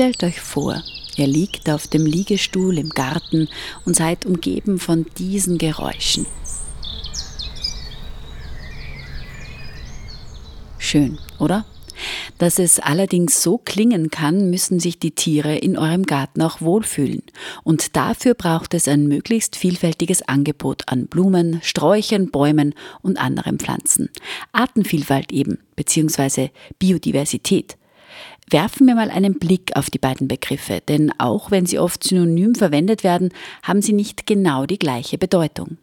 Stellt euch vor, ihr liegt auf dem Liegestuhl im Garten und seid umgeben von diesen Geräuschen. Schön, oder? Dass es allerdings so klingen kann, müssen sich die Tiere in eurem Garten auch wohlfühlen. Und dafür braucht es ein möglichst vielfältiges Angebot an Blumen, Sträuchern, Bäumen und anderen Pflanzen. Artenvielfalt eben, beziehungsweise Biodiversität. Werfen wir mal einen Blick auf die beiden Begriffe, denn auch wenn sie oft synonym verwendet werden, haben sie nicht genau die gleiche Bedeutung.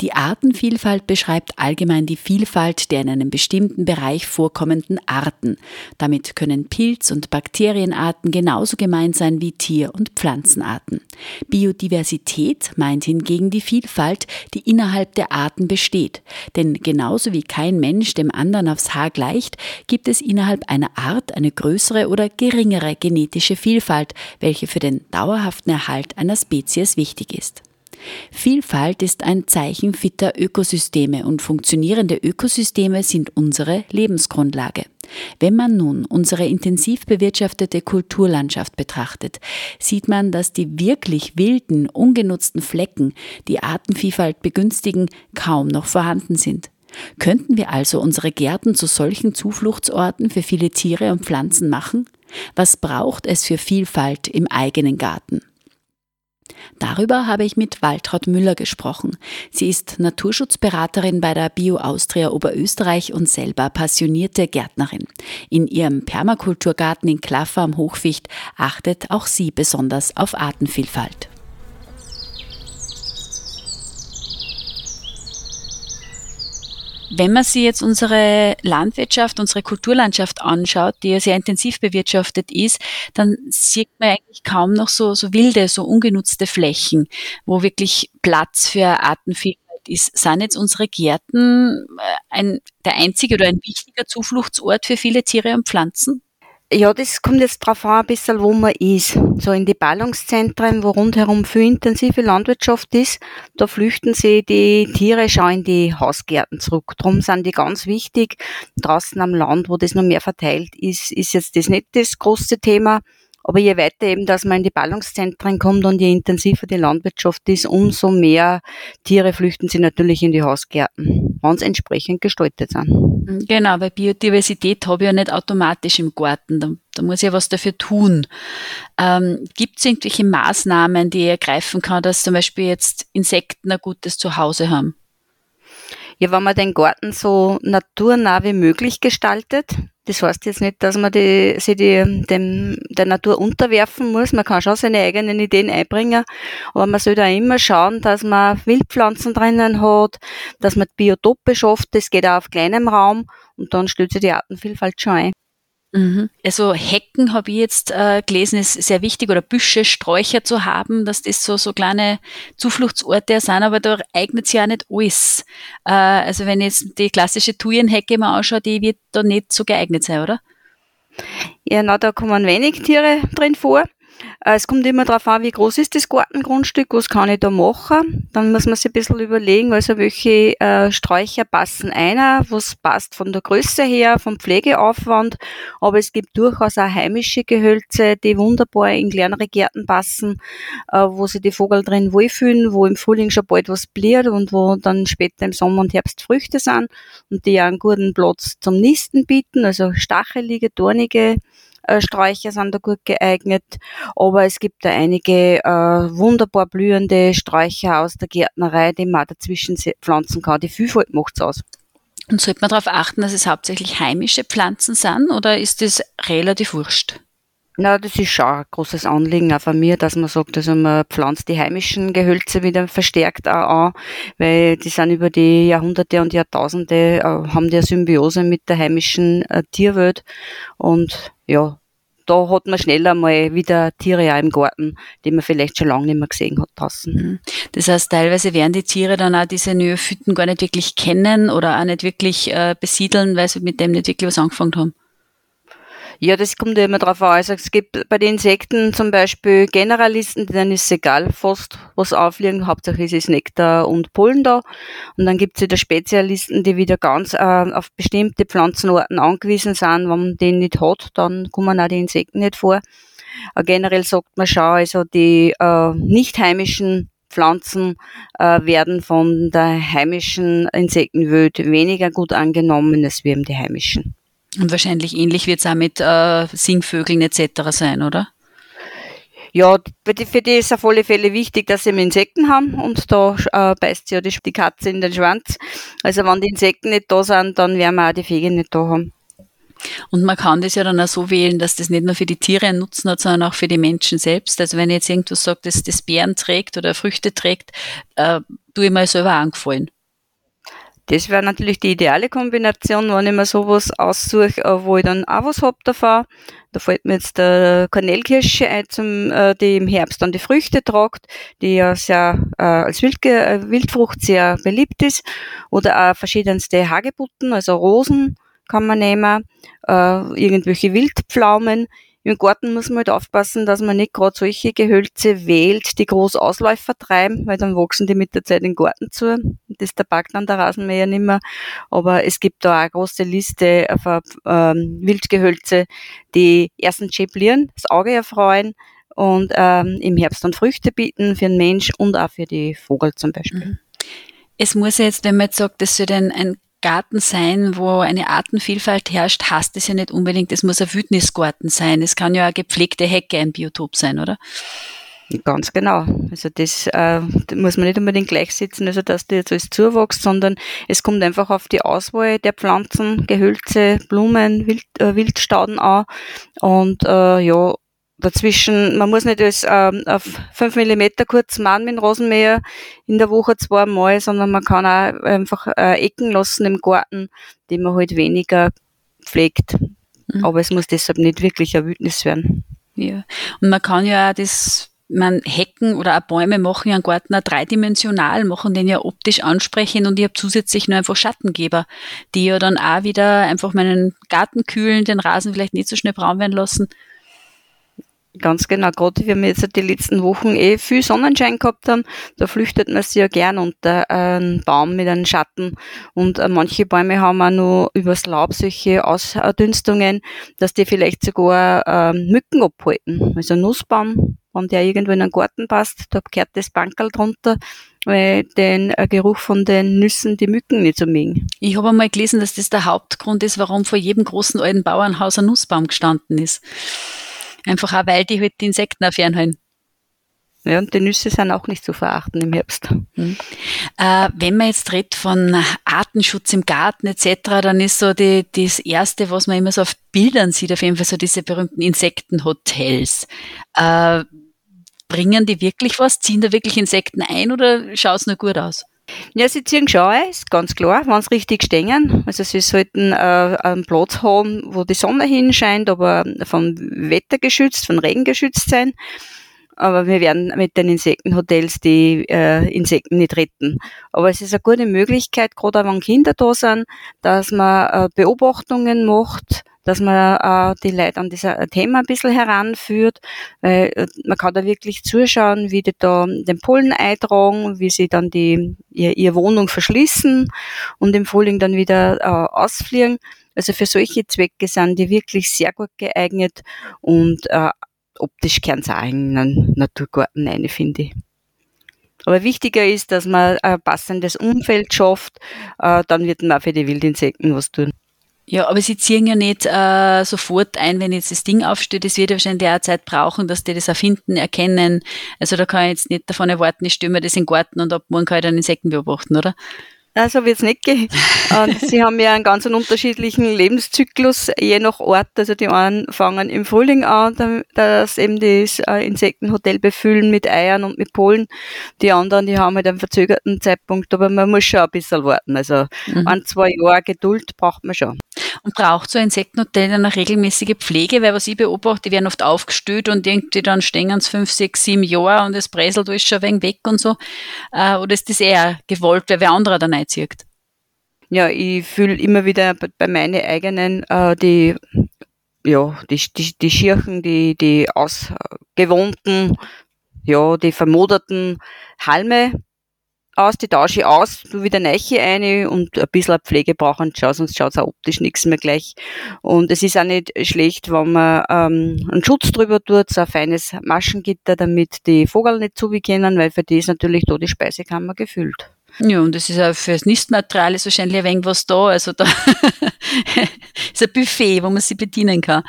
Die Artenvielfalt beschreibt allgemein die Vielfalt der in einem bestimmten Bereich vorkommenden Arten. Damit können Pilz- und Bakterienarten genauso gemeint sein wie Tier- und Pflanzenarten. Biodiversität meint hingegen die Vielfalt, die innerhalb der Arten besteht. Denn genauso wie kein Mensch dem anderen aufs Haar gleicht, gibt es innerhalb einer Art eine größere oder geringere genetische Vielfalt, welche für den dauerhaften Erhalt einer Spezies wichtig ist. Vielfalt ist ein Zeichen fitter Ökosysteme und funktionierende Ökosysteme sind unsere Lebensgrundlage. Wenn man nun unsere intensiv bewirtschaftete Kulturlandschaft betrachtet, sieht man, dass die wirklich wilden, ungenutzten Flecken, die Artenvielfalt begünstigen, kaum noch vorhanden sind. Könnten wir also unsere Gärten zu solchen Zufluchtsorten für viele Tiere und Pflanzen machen? Was braucht es für Vielfalt im eigenen Garten? Darüber habe ich mit Waltraud Müller gesprochen. Sie ist Naturschutzberaterin bei der Bio Austria Oberösterreich und selber passionierte Gärtnerin. In ihrem Permakulturgarten in Klaffer am Hochficht achtet auch sie besonders auf Artenvielfalt. Wenn man sich jetzt unsere Landwirtschaft, unsere Kulturlandschaft anschaut, die ja sehr intensiv bewirtschaftet ist, dann sieht man eigentlich kaum noch so, so wilde, so ungenutzte Flächen, wo wirklich Platz für Artenvielfalt ist. Sind jetzt unsere Gärten äh, ein, der einzige oder ein wichtiger Zufluchtsort für viele Tiere und Pflanzen? Ja, das kommt jetzt drauf an, ein bisschen, wo man ist. So in die Ballungszentren, wo rundherum viel intensive Landwirtschaft ist, da flüchten sie die Tiere schon in die Hausgärten zurück. Drum sind die ganz wichtig. Draußen am Land, wo das noch mehr verteilt ist, ist jetzt das nicht das große Thema. Aber je weiter eben, dass man in die Ballungszentren kommt und je intensiver die Landwirtschaft ist, umso mehr Tiere flüchten sie natürlich in die Hausgärten, wenn sie entsprechend gestaltet sind. Mhm, genau, weil Biodiversität habe ich ja nicht automatisch im Garten. Da, da muss ich ja was dafür tun. Ähm, Gibt es irgendwelche Maßnahmen, die ich ergreifen kann, dass zum Beispiel jetzt Insekten ein gutes Zuhause haben? Ja, wenn man den Garten so naturnah wie möglich gestaltet, das heißt jetzt nicht, dass man die, sich die, dem, der Natur unterwerfen muss. Man kann schon seine eigenen Ideen einbringen. Aber man sollte auch immer schauen, dass man Wildpflanzen drinnen hat, dass man Biotope schafft. Das geht auch auf kleinem Raum. Und dann stellt sich die Artenvielfalt schon ein. Mhm. Also Hecken habe ich jetzt äh, gelesen, ist sehr wichtig oder Büsche, Sträucher zu haben, dass das so, so kleine Zufluchtsorte sind, aber da eignet sich ja nicht alles. Äh, also wenn ich jetzt die klassische Thujenhecke mal anschaue, die wird da nicht so geeignet sein, oder? Ja, na, da kommen wenig Tiere drin vor. Äh, es kommt immer darauf an, wie groß ist das Gartengrundstück, was kann ich da machen. Dann muss man sich ein bisschen überlegen, also welche äh, Sträucher passen einer, was passt von der Größe her, vom Pflegeaufwand. Aber es gibt durchaus auch heimische Gehölze, die wunderbar in kleinere Gärten passen, äh, wo sich die Vogel drin wohlfühlen, wo im Frühling schon bald was bliert und wo dann später im Sommer und Herbst Früchte sind und die einen guten Platz zum Nisten bieten, also stachelige, dornige äh, Sträucher sind da gut geeignet, aber es gibt da einige äh, wunderbar blühende Sträucher aus der Gärtnerei, die man dazwischen pflanzen kann. Die Vielfalt macht's aus. Und sollte man darauf achten, dass es hauptsächlich heimische Pflanzen sind oder ist das relativ wurscht? Na, das ist schon ein großes Anliegen auch von mir, dass man sagt, also man pflanzt die heimischen Gehölze wieder verstärkt auch an, weil die sind über die Jahrhunderte und Jahrtausende, äh, haben die eine Symbiose mit der heimischen äh, Tierwelt und ja, da hat man schneller mal wieder Tiere auch im Garten, die man vielleicht schon lange nicht mehr gesehen hat draußen. Mhm. Das heißt, teilweise werden die Tiere dann auch diese Neophyten gar nicht wirklich kennen oder auch nicht wirklich äh, besiedeln, weil sie mit dem nicht wirklich was angefangen haben. Ja, das kommt ja immer drauf an. Also es gibt bei den Insekten zum Beispiel Generalisten, denen ist es egal fast, was aufliegen. Hauptsächlich ist es Nektar und Pollen da. Und dann gibt es wieder Spezialisten, die wieder ganz äh, auf bestimmte Pflanzenarten angewiesen sind. Wenn man den nicht hat, dann kommen auch die Insekten nicht vor. Aber generell sagt man schon, also die äh, nicht heimischen Pflanzen äh, werden von der heimischen Insektenwelt weniger gut angenommen als wir die heimischen. Und wahrscheinlich ähnlich wird es auch mit äh, Singvögeln etc. sein, oder? Ja, für die, ist auf alle Fälle wichtig, dass sie Insekten haben und da äh, beißt ja die, die Katze in den Schwanz. Also wenn die Insekten nicht da sind, dann werden wir auch die Vögel nicht da haben. Und man kann das ja dann auch so wählen, dass das nicht nur für die Tiere einen Nutzen hat, sondern auch für die Menschen selbst. Also wenn ich jetzt irgendwas sagt, dass das Beeren trägt oder Früchte trägt, äh, tue ich mir selber angefallen. Das wäre natürlich die ideale Kombination, wenn ich mir sowas aussuche, äh, wo ich dann auch was hab davon. Da fällt mir jetzt der Kornelkirsche ein, zum, äh, die im Herbst dann die Früchte tragt, die ja sehr äh, als Wildge äh, Wildfrucht sehr beliebt ist. Oder auch verschiedenste Hagebutten, also Rosen kann man nehmen, äh, irgendwelche Wildpflaumen. Im Garten muss man halt aufpassen, dass man nicht gerade solche Gehölze wählt, die groß Ausläufer treiben, weil dann wachsen die mit der Zeit in den Garten zu. Das tabakt dann der Rasenmäher nicht mehr. Aber es gibt da auch eine große Liste von ähm, Wildgehölze, die erstens schäblieren, das Auge erfreuen und ähm, im Herbst dann Früchte bieten für den Mensch und auch für die Vogel zum Beispiel. Mhm. Es muss jetzt, wenn man jetzt sagt, das soll ein Garten sein, wo eine Artenvielfalt herrscht, heißt es ja nicht unbedingt, es muss ein Wildnisgarten sein. Es kann ja eine gepflegte Hecke ein Biotop sein, oder? Ganz genau. Also das, äh, muss man nicht unbedingt gleichsetzen, also dass die jetzt alles zuwächst, sondern es kommt einfach auf die Auswahl der Pflanzen, Gehölze, Blumen, Wild, äh, Wildstauden an. Und äh, ja, dazwischen, man muss nicht alles ähm, auf fünf Millimeter kurz machen mit dem Rasenmäher in der Woche zweimal, sondern man kann auch einfach äh, Ecken lassen im Garten, die man halt weniger pflegt. Mhm. Aber es muss deshalb nicht wirklich ein Wildnis werden. Ja, und man kann ja auch das man Hecken oder auch Bäume machen ja einen Garten auch dreidimensional, machen den ja optisch ansprechend und ich habe zusätzlich nur einfach Schattengeber, die ja dann auch wieder einfach meinen Garten kühlen, den Rasen vielleicht nicht so schnell braun werden lassen Ganz genau, gerade wie wir jetzt die letzten Wochen eh viel Sonnenschein gehabt haben, da flüchtet man sich ja gern unter einen Baum mit einem Schatten. Und äh, manche Bäume haben auch noch übers Laub solche Ausdünstungen, dass die vielleicht sogar äh, Mücken abhalten. Also Nussbaum, wenn der irgendwo in einen Garten passt, da kehrt das Bankerl drunter, weil den äh, Geruch von den Nüssen die Mücken nicht so mögen. Ich habe einmal gelesen, dass das der Hauptgrund ist, warum vor jedem großen alten Bauernhaus ein Nussbaum gestanden ist. Einfach auch, weil die halt die Insekten auch fernhalten. Ja, und die Nüsse sind auch nicht zu verachten im Herbst. Mhm. Äh, wenn man jetzt redet von Artenschutz im Garten etc., dann ist so die, das Erste, was man immer so auf Bildern sieht, auf jeden Fall so diese berühmten Insektenhotels. Äh, bringen die wirklich was? Ziehen da wirklich Insekten ein oder schaut es nur gut aus? Ja, sie ziehen schon ist ganz klar, wenn sie richtig stehen. Also sie sollten äh, einen Platz haben, wo die Sonne hinscheint, aber vom Wetter geschützt, von Regen geschützt sein. Aber wir werden mit den Insektenhotels die äh, Insekten nicht retten. Aber es ist eine gute Möglichkeit, gerade auch wenn Kinder da sind, dass man äh, Beobachtungen macht, dass man äh, die Leute an dieses Thema ein bisschen heranführt. Weil äh, man kann da wirklich zuschauen, wie die da den Pollen eintragen, wie sie dann die, ihr, ihre Wohnung verschließen und im Frühling dann wieder äh, ausfliegen. Also für solche Zwecke sind die wirklich sehr gut geeignet und äh, optisch sie auch in einen Naturgarten rein, finde ich. Aber wichtiger ist, dass man ein passendes Umfeld schafft, äh, dann wird man auch für die Wildinsekten was tun. Ja, aber sie ziehen ja nicht äh, sofort ein, wenn jetzt das Ding aufsteht. Es wird ja wahrscheinlich auch Zeit brauchen, dass die das erfinden, erkennen. Also da kann ich jetzt nicht davon erwarten, ich mir das in den Garten und ab morgen kann ich dann Insekten beobachten, oder? Also wird es nicht gehen. Und sie haben ja einen ganz unterschiedlichen Lebenszyklus, je nach Ort. Also die einen fangen im Frühling an, dass eben das äh, Insektenhotel befüllen mit Eiern und mit Polen. Die anderen, die haben halt einen verzögerten Zeitpunkt, aber man muss schon ein bisschen warten. Also mhm. ein, zwei Jahre Geduld braucht man schon. Und braucht so Insektenhotel dann eine regelmäßige Pflege? Weil was ich beobachte, die werden oft aufgestellt und irgendwie dann stehen sie fünf, sechs, sieben Jahre und das Bresel ist schon wenig weg und so. Äh, oder ist das eher gewollt, weil wer anderer dann einzieht? Ja, ich fühle immer wieder bei meinen eigenen äh, die ja, die, die, die Schirchen, die, die ausgewohnten, ja, die vermoderten Halme aus, die tausche ich aus, tu wieder Neiche eine und ein bisschen Pflege brauchen schon, sonst schaut es auch optisch nichts mehr gleich. Und es ist auch nicht schlecht, wenn man ähm, einen Schutz drüber tut, so ein feines Maschengitter, damit die Vogel nicht zubekennen, weil für die ist natürlich da die Speisekammer gefüllt. Ja, und es ist auch für das Nistmaterial ist wahrscheinlich ein wenig was da. Also da ist ein Buffet, wo man sich bedienen kann.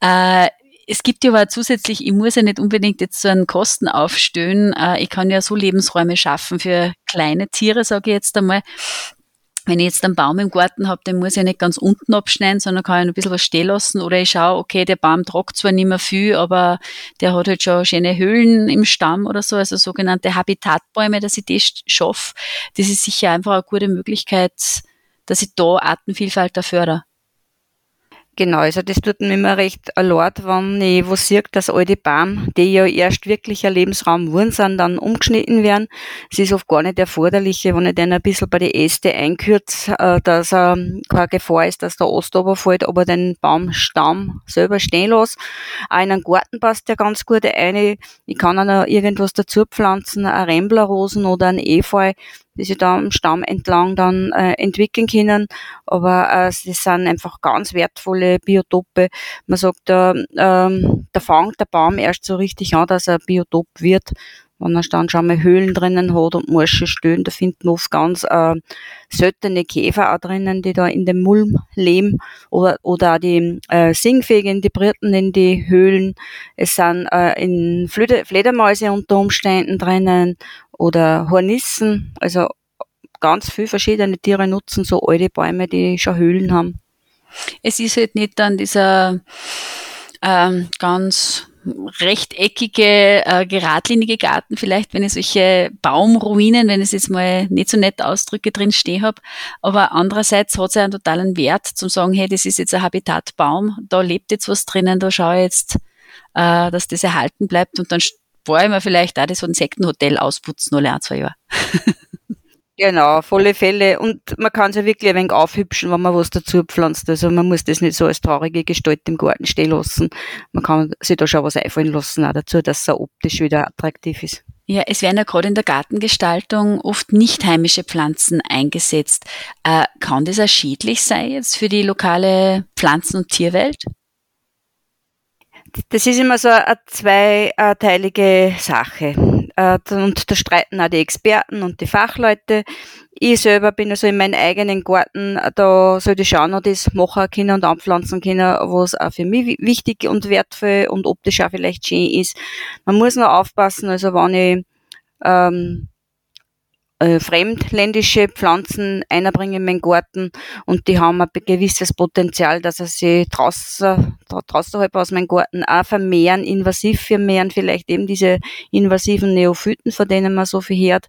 Äh, es gibt ja aber zusätzlich, ich muss ja nicht unbedingt jetzt so einen Kosten aufstellen. Äh, ich kann ja so Lebensräume schaffen für kleine Tiere, sage ich jetzt einmal. Wenn ich jetzt einen Baum im Garten habe, den muss ich ja nicht ganz unten abschneiden, sondern kann ich ein bisschen was stehen lassen. Oder ich schaue, okay, der Baum tragt zwar nicht mehr viel, aber der hat halt schon schöne Höhlen im Stamm oder so, also sogenannte Habitatbäume, dass ich das schaffe. Das ist sicher einfach eine gute Möglichkeit, dass ich da Artenvielfalt fördere. Genau, also das tut mir immer recht leid, wenn ich was sehe, dass alte Bäume, die ja erst wirklich ein Lebensraum wurden sind, dann umgeschnitten werden. Es ist oft gar nicht erforderlich, wenn ich den ein bisschen bei den Äste einkürze, äh, dass äh, keine Gefahr ist, dass der Ast runterfällt, aber den Baumstamm selber stehen lasse. Auch in einen Garten passt der ganz gut eine. Ich kann auch noch irgendwas dazu pflanzen, eine Remblerrosen oder ein Efeu, die sich da am Stamm entlang dann äh, entwickeln können. Aber äh, sie sind einfach ganz wertvolle Biotope. Man sagt, äh, ähm, da fängt der Baum erst so richtig an, dass er Biotop wird wenn er dann schon mal Höhlen drinnen hat und morsche Stöhnen, da finden oft ganz äh, seltene Käfer auch drinnen, die da in dem Mulm leben oder, oder auch die äh, Singfähigen, die Briten in die Höhlen. Es sind äh, in Flöde, Fledermäuse unter Umständen drinnen oder Hornissen, also ganz viele verschiedene Tiere nutzen so alte Bäume, die schon Höhlen haben. Es ist halt nicht dann dieser ähm, ganz rechteckige, äh, geradlinige Garten, vielleicht wenn ich solche Baumruinen, wenn ich es jetzt mal nicht so nett ausdrücke, drin stehen habe. Aber andererseits hat es ja einen totalen Wert, zum sagen, hey, das ist jetzt ein Habitatbaum, da lebt jetzt was drinnen, da schaue ich jetzt, äh, dass das erhalten bleibt und dann spare ich mir vielleicht auch das Insektenhotel ausputzen, alle ein, zwei Jahre. Genau, auf alle Fälle. Und man kann es ja wirklich ein wenig aufhübschen, wenn man was dazu pflanzt. Also man muss das nicht so als traurige Gestalt im Garten stehen lassen. Man kann sich da schon was einfallen lassen, auch dazu, dass es auch optisch wieder attraktiv ist. Ja, es werden ja gerade in der Gartengestaltung oft nicht heimische Pflanzen eingesetzt. Äh, kann das auch schädlich sein jetzt für die lokale Pflanzen- und Tierwelt? Das ist immer so eine zweiteilige Sache. Äh, und da streiten auch die Experten und die Fachleute. Ich selber bin also in meinem eigenen Garten, da sollte ich schauen und das machen können und anpflanzen können, was auch für mich wichtig und wertvoll und optisch auch vielleicht schön ist. Man muss nur aufpassen, also wenn ich ähm, äh, fremdländische Pflanzen einbringen in meinen Garten und die haben ein gewisses Potenzial, dass sie draußen, draußen halb aus meinem Garten auch vermehren, invasiv vermehren, vielleicht eben diese invasiven Neophyten, von denen man so viel hört,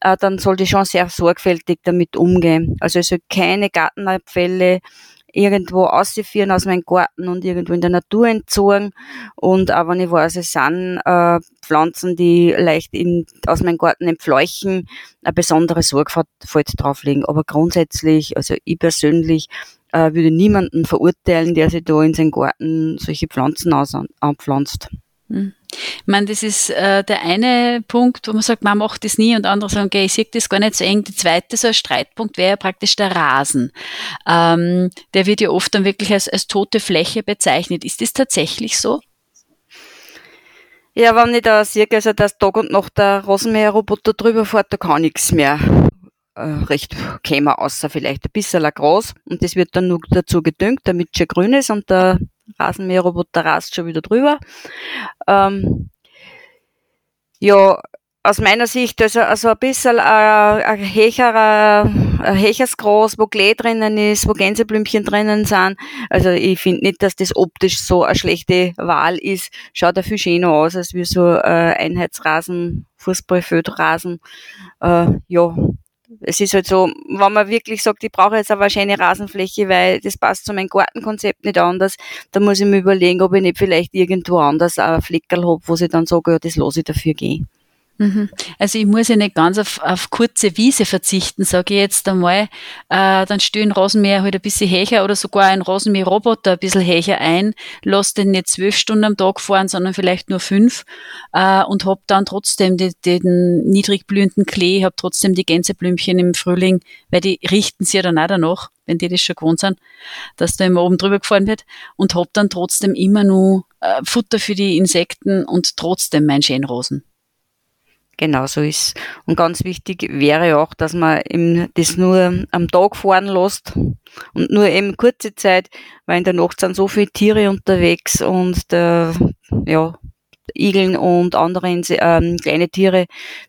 äh, dann sollte ich schon sehr sorgfältig damit umgehen. Also es soll keine Gartenabfälle irgendwo auszuführen aus meinem Garten und irgendwo in der Natur entzogen. Und auch wenn ich weiß, es sind äh, Pflanzen, die leicht in, aus meinem Garten entfleuchen, eine besondere Sorgfalt drauflegen. Aber grundsätzlich, also ich persönlich, äh, würde niemanden verurteilen, der sich da in seinen Garten solche Pflanzen anpflanzt. Hm. Ich meine, das ist äh, der eine Punkt, wo man sagt, man macht das nie und andere sagen, okay, ich sehe das gar nicht so eng. Der zweite so ein Streitpunkt wäre ja praktisch der Rasen. Ähm, der wird ja oft dann wirklich als, als tote Fläche bezeichnet. Ist das tatsächlich so? Ja, wenn ich da sehe, also dass Tag und Nacht der Rasenmäherroboter drüber fährt, da kann nichts mehr äh, recht käme, außer vielleicht ein bisschen Gras. Und das wird dann nur dazu gedüngt, damit es schon grün ist und der Rasenmäherroboter rast schon wieder drüber. Ähm, ja, aus meiner Sicht also, also ein bisschen ein, ein Hecher, ein Hechersgras, wo Klee drinnen ist, wo Gänseblümchen drinnen sind. Also ich finde nicht, dass das optisch so eine schlechte Wahl ist. Schaut viel schöner aus, als wie so ein Einheitsrasen, Fußballfeldrasen. Äh, ja, es ist halt so, wenn man wirklich sagt, ich brauche jetzt aber eine schöne Rasenfläche, weil das passt zu meinem Gartenkonzept nicht anders, dann muss ich mir überlegen, ob ich nicht vielleicht irgendwo anders ein Fleckerl habe, wo ich dann sage, ja, das lasse ich dafür gehen. Mhm. Also ich muss ja nicht ganz auf, auf kurze Wiese verzichten, sage ich jetzt einmal. Äh, dann ich Rasenmäher halt ein bisschen Hecher oder sogar einen Rasenmäherroboter ein bisschen Hecher ein, lasse den nicht zwölf Stunden am Tag fahren, sondern vielleicht nur fünf äh, und habe dann trotzdem die, den niedrig blühenden Klee, habe trotzdem die Gänseblümchen im Frühling, weil die richten sich ja dann auch danach, wenn die das schon gewohnt sind, dass da immer oben drüber gefahren wird und habe dann trotzdem immer nur äh, Futter für die Insekten und trotzdem mein Schönrosen. Genau so ist. Und ganz wichtig wäre auch, dass man eben das nur am Tag fahren lässt und nur eben kurze Zeit, weil in der Nacht sind so viele Tiere unterwegs und der, ja, Igeln und andere ähm, kleine Tiere,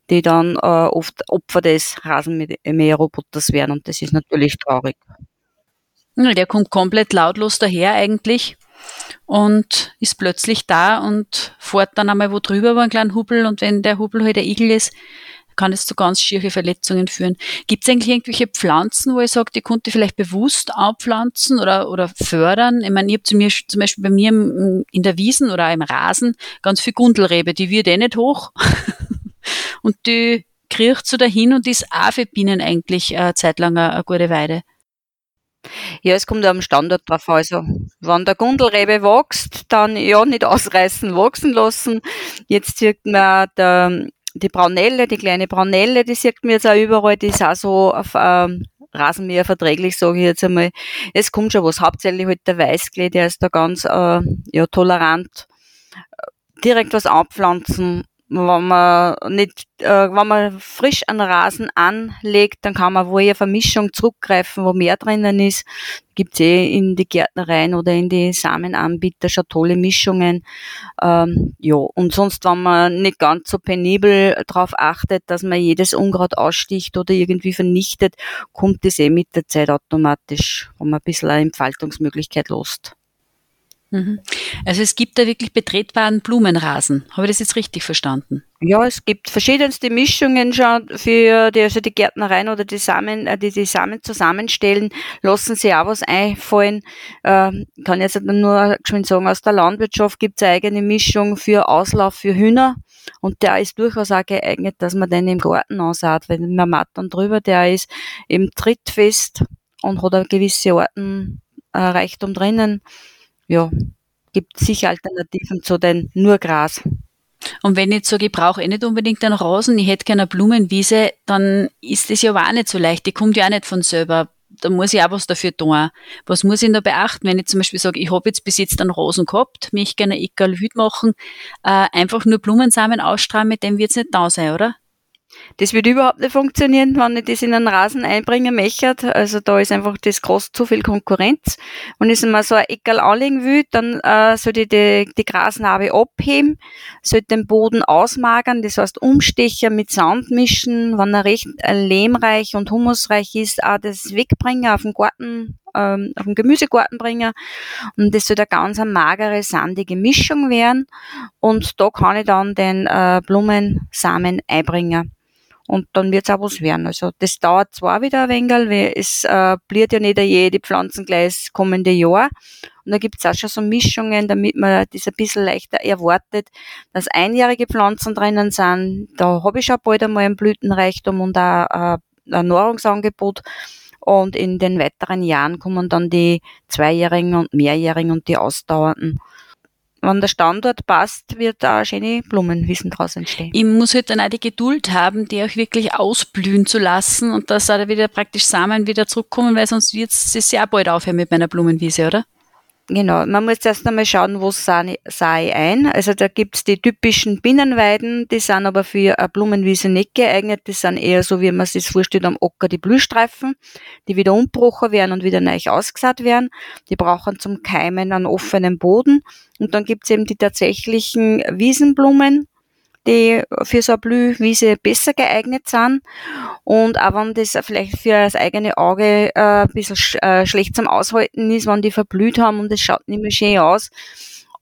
die dann äh, oft Opfer des Rasenmäherroboters werden und das ist natürlich traurig. Der kommt komplett lautlos daher eigentlich und ist plötzlich da und fährt dann einmal wo drüber über einen kleinen Hubel und wenn der Hubel halt der Igel ist, kann es zu ganz schiere Verletzungen führen. Gibt es eigentlich irgendwelche Pflanzen, wo ich sage, die konnte ich vielleicht bewusst anpflanzen oder, oder fördern? Ich meine, ich habe zu zum Beispiel bei mir in der Wiesen oder im Rasen ganz viel Gundelrebe, die wird eh nicht hoch und die kriecht so dahin und ist auch für Bienen eigentlich eine Zeit lang eine gute Weide. Ja, es kommt am Standort drauf. Also, wenn der Gundelrebe wächst, dann ja nicht ausreißen, wachsen lassen. Jetzt sieht man der, die Braunelle, die kleine Braunelle, die sieht man jetzt auch überall, die ist auch so auf ähm, Rasenmäher verträglich, sage ich jetzt einmal. Es kommt schon was. Hauptsächlich halt der Weißklee, der ist da ganz äh, ja, tolerant. Direkt was anpflanzen wenn man nicht, äh, wenn man frisch einen Rasen anlegt, dann kann man wohl auf eine Mischung zurückgreifen, wo mehr drinnen ist. Gibt's eh in die Gärtnereien oder in die Samenanbieter schon tolle Mischungen. Ähm, ja, und sonst, wenn man nicht ganz so penibel darauf achtet, dass man jedes Unkraut aussticht oder irgendwie vernichtet, kommt das eh mit der Zeit automatisch, wenn man ein bisschen eine Entfaltungsmöglichkeit lässt. Mhm. Also es gibt da wirklich betretbaren Blumenrasen. Habe ich das jetzt richtig verstanden? Ja, es gibt verschiedenste Mischungen schon für die, also die Gärtnereien oder die Samen, äh, die die Samen zusammenstellen, lassen sich auch was einfallen. Ähm, kann jetzt nur schon sagen, aus der Landwirtschaft gibt es eine eigene Mischung für Auslauf für Hühner. Und der ist durchaus auch geeignet, dass man den im Garten ansaat, weil man matt dann drüber, der ist eben trittfest und hat eine gewisse Artenreichtum drinnen ja, gibt sicher Alternativen zu den nur Gras. Und wenn ich sage, ich brauche eh nicht unbedingt einen Rasen, ich hätte gerne Blumenwiese, dann ist das ja auch nicht so leicht. Die kommt ja auch nicht von selber. Da muss ich auch was dafür tun. Was muss ich da beachten, wenn ich zum Beispiel sage, ich habe jetzt bis jetzt einen Rosen gehabt, mich gerne egal machen, äh, einfach nur Blumensamen ausstrahlen, mit dem wird es nicht da sein, oder? Das wird überhaupt nicht funktionieren, wenn ich das in einen Rasen einbringen möchte. Also da ist einfach das groß zu viel Konkurrenz. Wenn ich mal so ein Eckerl anlegen will, dann äh, sollte ich die, die Grasnarbe abheben, sollte den Boden ausmagern, das heißt Umstecher mit Sand mischen, wenn er recht äh, lehmreich und humusreich ist, auch das wegbringen auf den Garten, ähm, auf den Gemüsegarten bringen. Und das soll eine ganz eine magere, sandige Mischung werden. Und da kann ich dann den äh, Blumensamen einbringen und dann wird's auch was werden. Also das dauert zwar wieder ein wenig, weil es äh, bliert ja nicht jede Pflanzen gleich kommende Jahr. Und da gibt's auch schon so Mischungen, damit man das ein bisschen leichter erwartet, dass einjährige Pflanzen drinnen sind. Da habe ich schon bald einmal ein Blütenreichtum und auch äh, ein Nahrungsangebot. Und in den weiteren Jahren kommen dann die Zweijährigen und Mehrjährigen und die Ausdauernden wenn der Standort passt, wird da schöne Blumenwiesen draus entstehen. Ich muss halt dann auch die Geduld haben, die auch wirklich ausblühen zu lassen und dass da wieder praktisch Samen wieder zurückkommen, weil sonst wird es sehr bald aufhören mit meiner Blumenwiese, oder? Genau, man muss erst einmal schauen, wo ich ein. Also da gibt's die typischen Binnenweiden, die sind aber für eine Blumenwiese nicht geeignet. Die sind eher so, wie man sich vorstellt, am Ocker die Blühstreifen, die wieder umbrochen werden und wieder neu ausgesät werden. Die brauchen zum Keimen einen offenen Boden. Und dann gibt's eben die tatsächlichen Wiesenblumen, die für so eine Blühwiese besser geeignet sind. Und auch wenn das vielleicht für das eigene Auge äh, ein bisschen sch äh, schlecht zum Aushalten ist, wenn die verblüht haben und es schaut nicht mehr schön aus.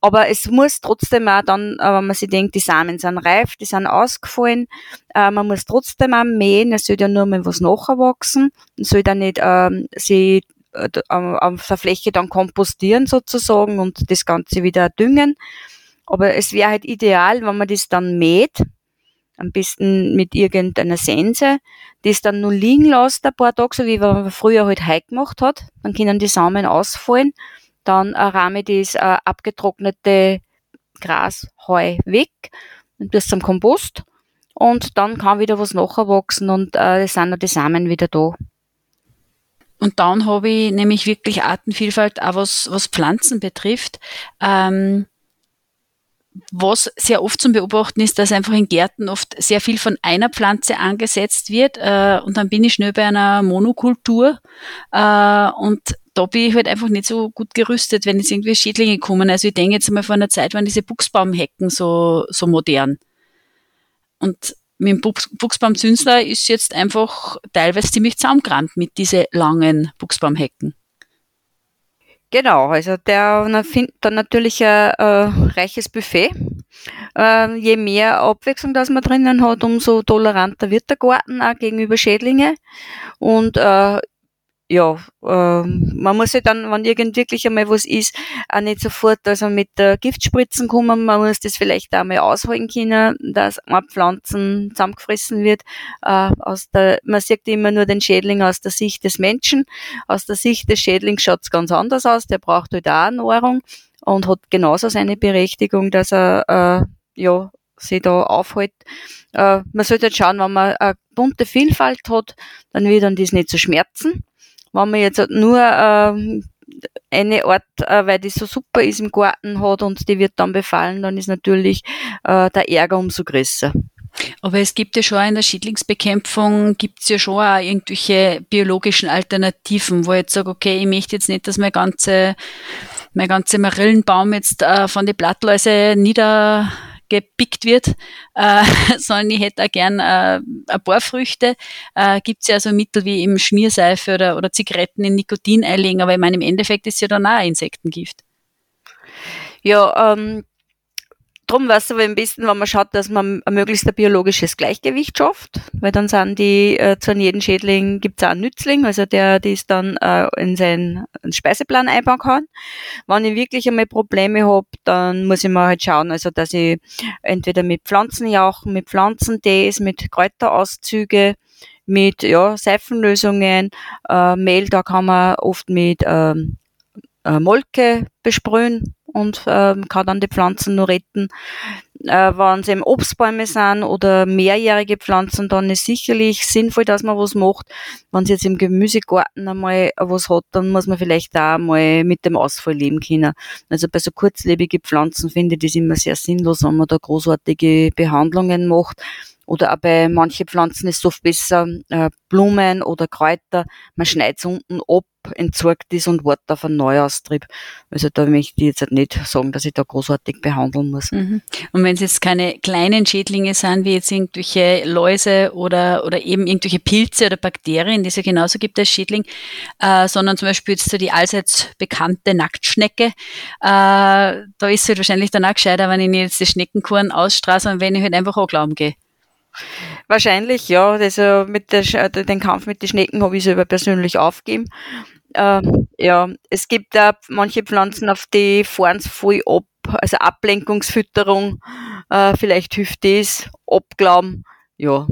Aber es muss trotzdem auch dann, äh, wenn man sich denkt, die Samen sind reif, die sind ausgefallen, äh, man muss trotzdem auch mähen, es soll ja nur mal was nachwachsen, es soll dann nicht ähm, sie äh, auf der Fläche dann kompostieren sozusagen und das Ganze wieder düngen. Aber es wäre halt ideal, wenn man das dann mäht, am besten mit irgendeiner Sense, das dann nur liegen lässt ein paar Tage, so wie wenn man früher halt Heu gemacht hat. Dann können die Samen ausfallen. Dann rahme ich das äh, abgetrocknete Grasheu weg und das zum Kompost. Und dann kann wieder was nachwachsen und äh, sind noch die Samen wieder da. Und dann habe ich nämlich wirklich Artenvielfalt, auch was, was Pflanzen betrifft. Ähm, was sehr oft zum Beobachten ist, dass einfach in Gärten oft sehr viel von einer Pflanze angesetzt wird äh, und dann bin ich schnell bei einer Monokultur äh, und da bin ich halt einfach nicht so gut gerüstet, wenn jetzt irgendwie Schädlinge kommen. Also ich denke jetzt einmal vor einer Zeit waren diese Buchsbaumhecken so, so modern. Und mit dem Buchsbaumzünsler ist jetzt einfach teilweise ziemlich zusammengerannt mit diesen langen Buchsbaumhecken. Genau, also der findet dann natürlich ein äh, reiches Buffet. Äh, je mehr Abwechslung das man drinnen hat, umso toleranter wird der Garten auch gegenüber Schädlinge. Und äh, ja, ähm, man muss ja dann, wenn irgend wirklich einmal was ist, auch nicht sofort also mit der Giftspritzen kommen. Man muss das vielleicht auch mal aushalten können, dass ein Pflanzen zusammengefressen wird. Äh, aus der, man sieht immer nur den Schädling aus der Sicht des Menschen. Aus der Sicht des Schädlings schaut es ganz anders aus. Der braucht halt auch Nahrung und hat genauso seine Berechtigung, dass er äh, ja sich da aufhält. Äh, man sollte halt schauen, wenn man eine bunte Vielfalt hat, dann wird dann das nicht zu so schmerzen wenn man jetzt nur äh, eine Art, äh, weil die so super ist im Garten hat und die wird dann befallen, dann ist natürlich äh, der Ärger umso größer. Aber es gibt ja schon in der Schädlingsbekämpfung, gibt es ja schon auch irgendwelche biologischen Alternativen, wo ich jetzt sage, okay, ich möchte jetzt nicht, dass mein ganze, mein ganze Marillenbaum jetzt äh, von den Blattläuse nieder gepickt wird, äh, sondern ich hätte auch gern äh, ein paar Früchte. Äh, Gibt es ja so Mittel wie im Schmierseife oder, oder Zigaretten in Nikotin einlegen, aber ich meine, im Endeffekt ist ja dann auch Insektengift. Ja, ähm, Drum wäre es aber am besten, wenn man schaut, dass man möglichst ein biologisches Gleichgewicht schafft, weil dann sind die, äh, zu jedem Schädling gibt es auch einen Nützling, also der das dann äh, in seinen Speiseplan einbauen kann. Wenn ich wirklich einmal Probleme habe, dann muss ich mal halt schauen, also dass ich entweder mit Pflanzenjauchen, mit Pflanzentees, mit Kräuterauszüge, mit ja, Seifenlösungen, äh, Mehl, da kann man oft mit ähm, äh, Molke besprühen und ähm, kann dann die Pflanzen nur retten. Äh, wenn es eben Obstbäume sind oder mehrjährige Pflanzen, dann ist sicherlich sinnvoll, dass man was macht. Wenn es jetzt im Gemüsegarten einmal was hat, dann muss man vielleicht da mal mit dem Ausfall leben können. Also bei so kurzlebigen Pflanzen finde ich das immer sehr sinnlos, wenn man da großartige Behandlungen macht oder auch bei manchen Pflanzen ist es oft besser, äh, Blumen oder Kräuter, man schneidet es unten ab, entsorgt es und wartet auf einen Neuaustrieb. Also da möchte ich jetzt halt nicht sagen, dass ich da großartig behandeln muss. Mhm. Und wenn es jetzt keine kleinen Schädlinge sind, wie jetzt irgendwelche Läuse oder, oder eben irgendwelche Pilze oder Bakterien, die es ja genauso gibt als Schädling, äh, sondern zum Beispiel jetzt so die allseits bekannte Nacktschnecke, äh, da ist es halt wahrscheinlich dann auch gescheiter, wenn ich jetzt die Schneckenkuren ausstraße, sondern wenn ich halt einfach auch glauben gehe. Wahrscheinlich, ja. Also mit der, äh, den Kampf mit den Schnecken habe ich selber persönlich aufgegeben. Ähm, ja, es gibt da manche Pflanzen, auf die fahren es voll ab. Also Ablenkungsfütterung, äh, vielleicht hilft das, Abglauben. Ja,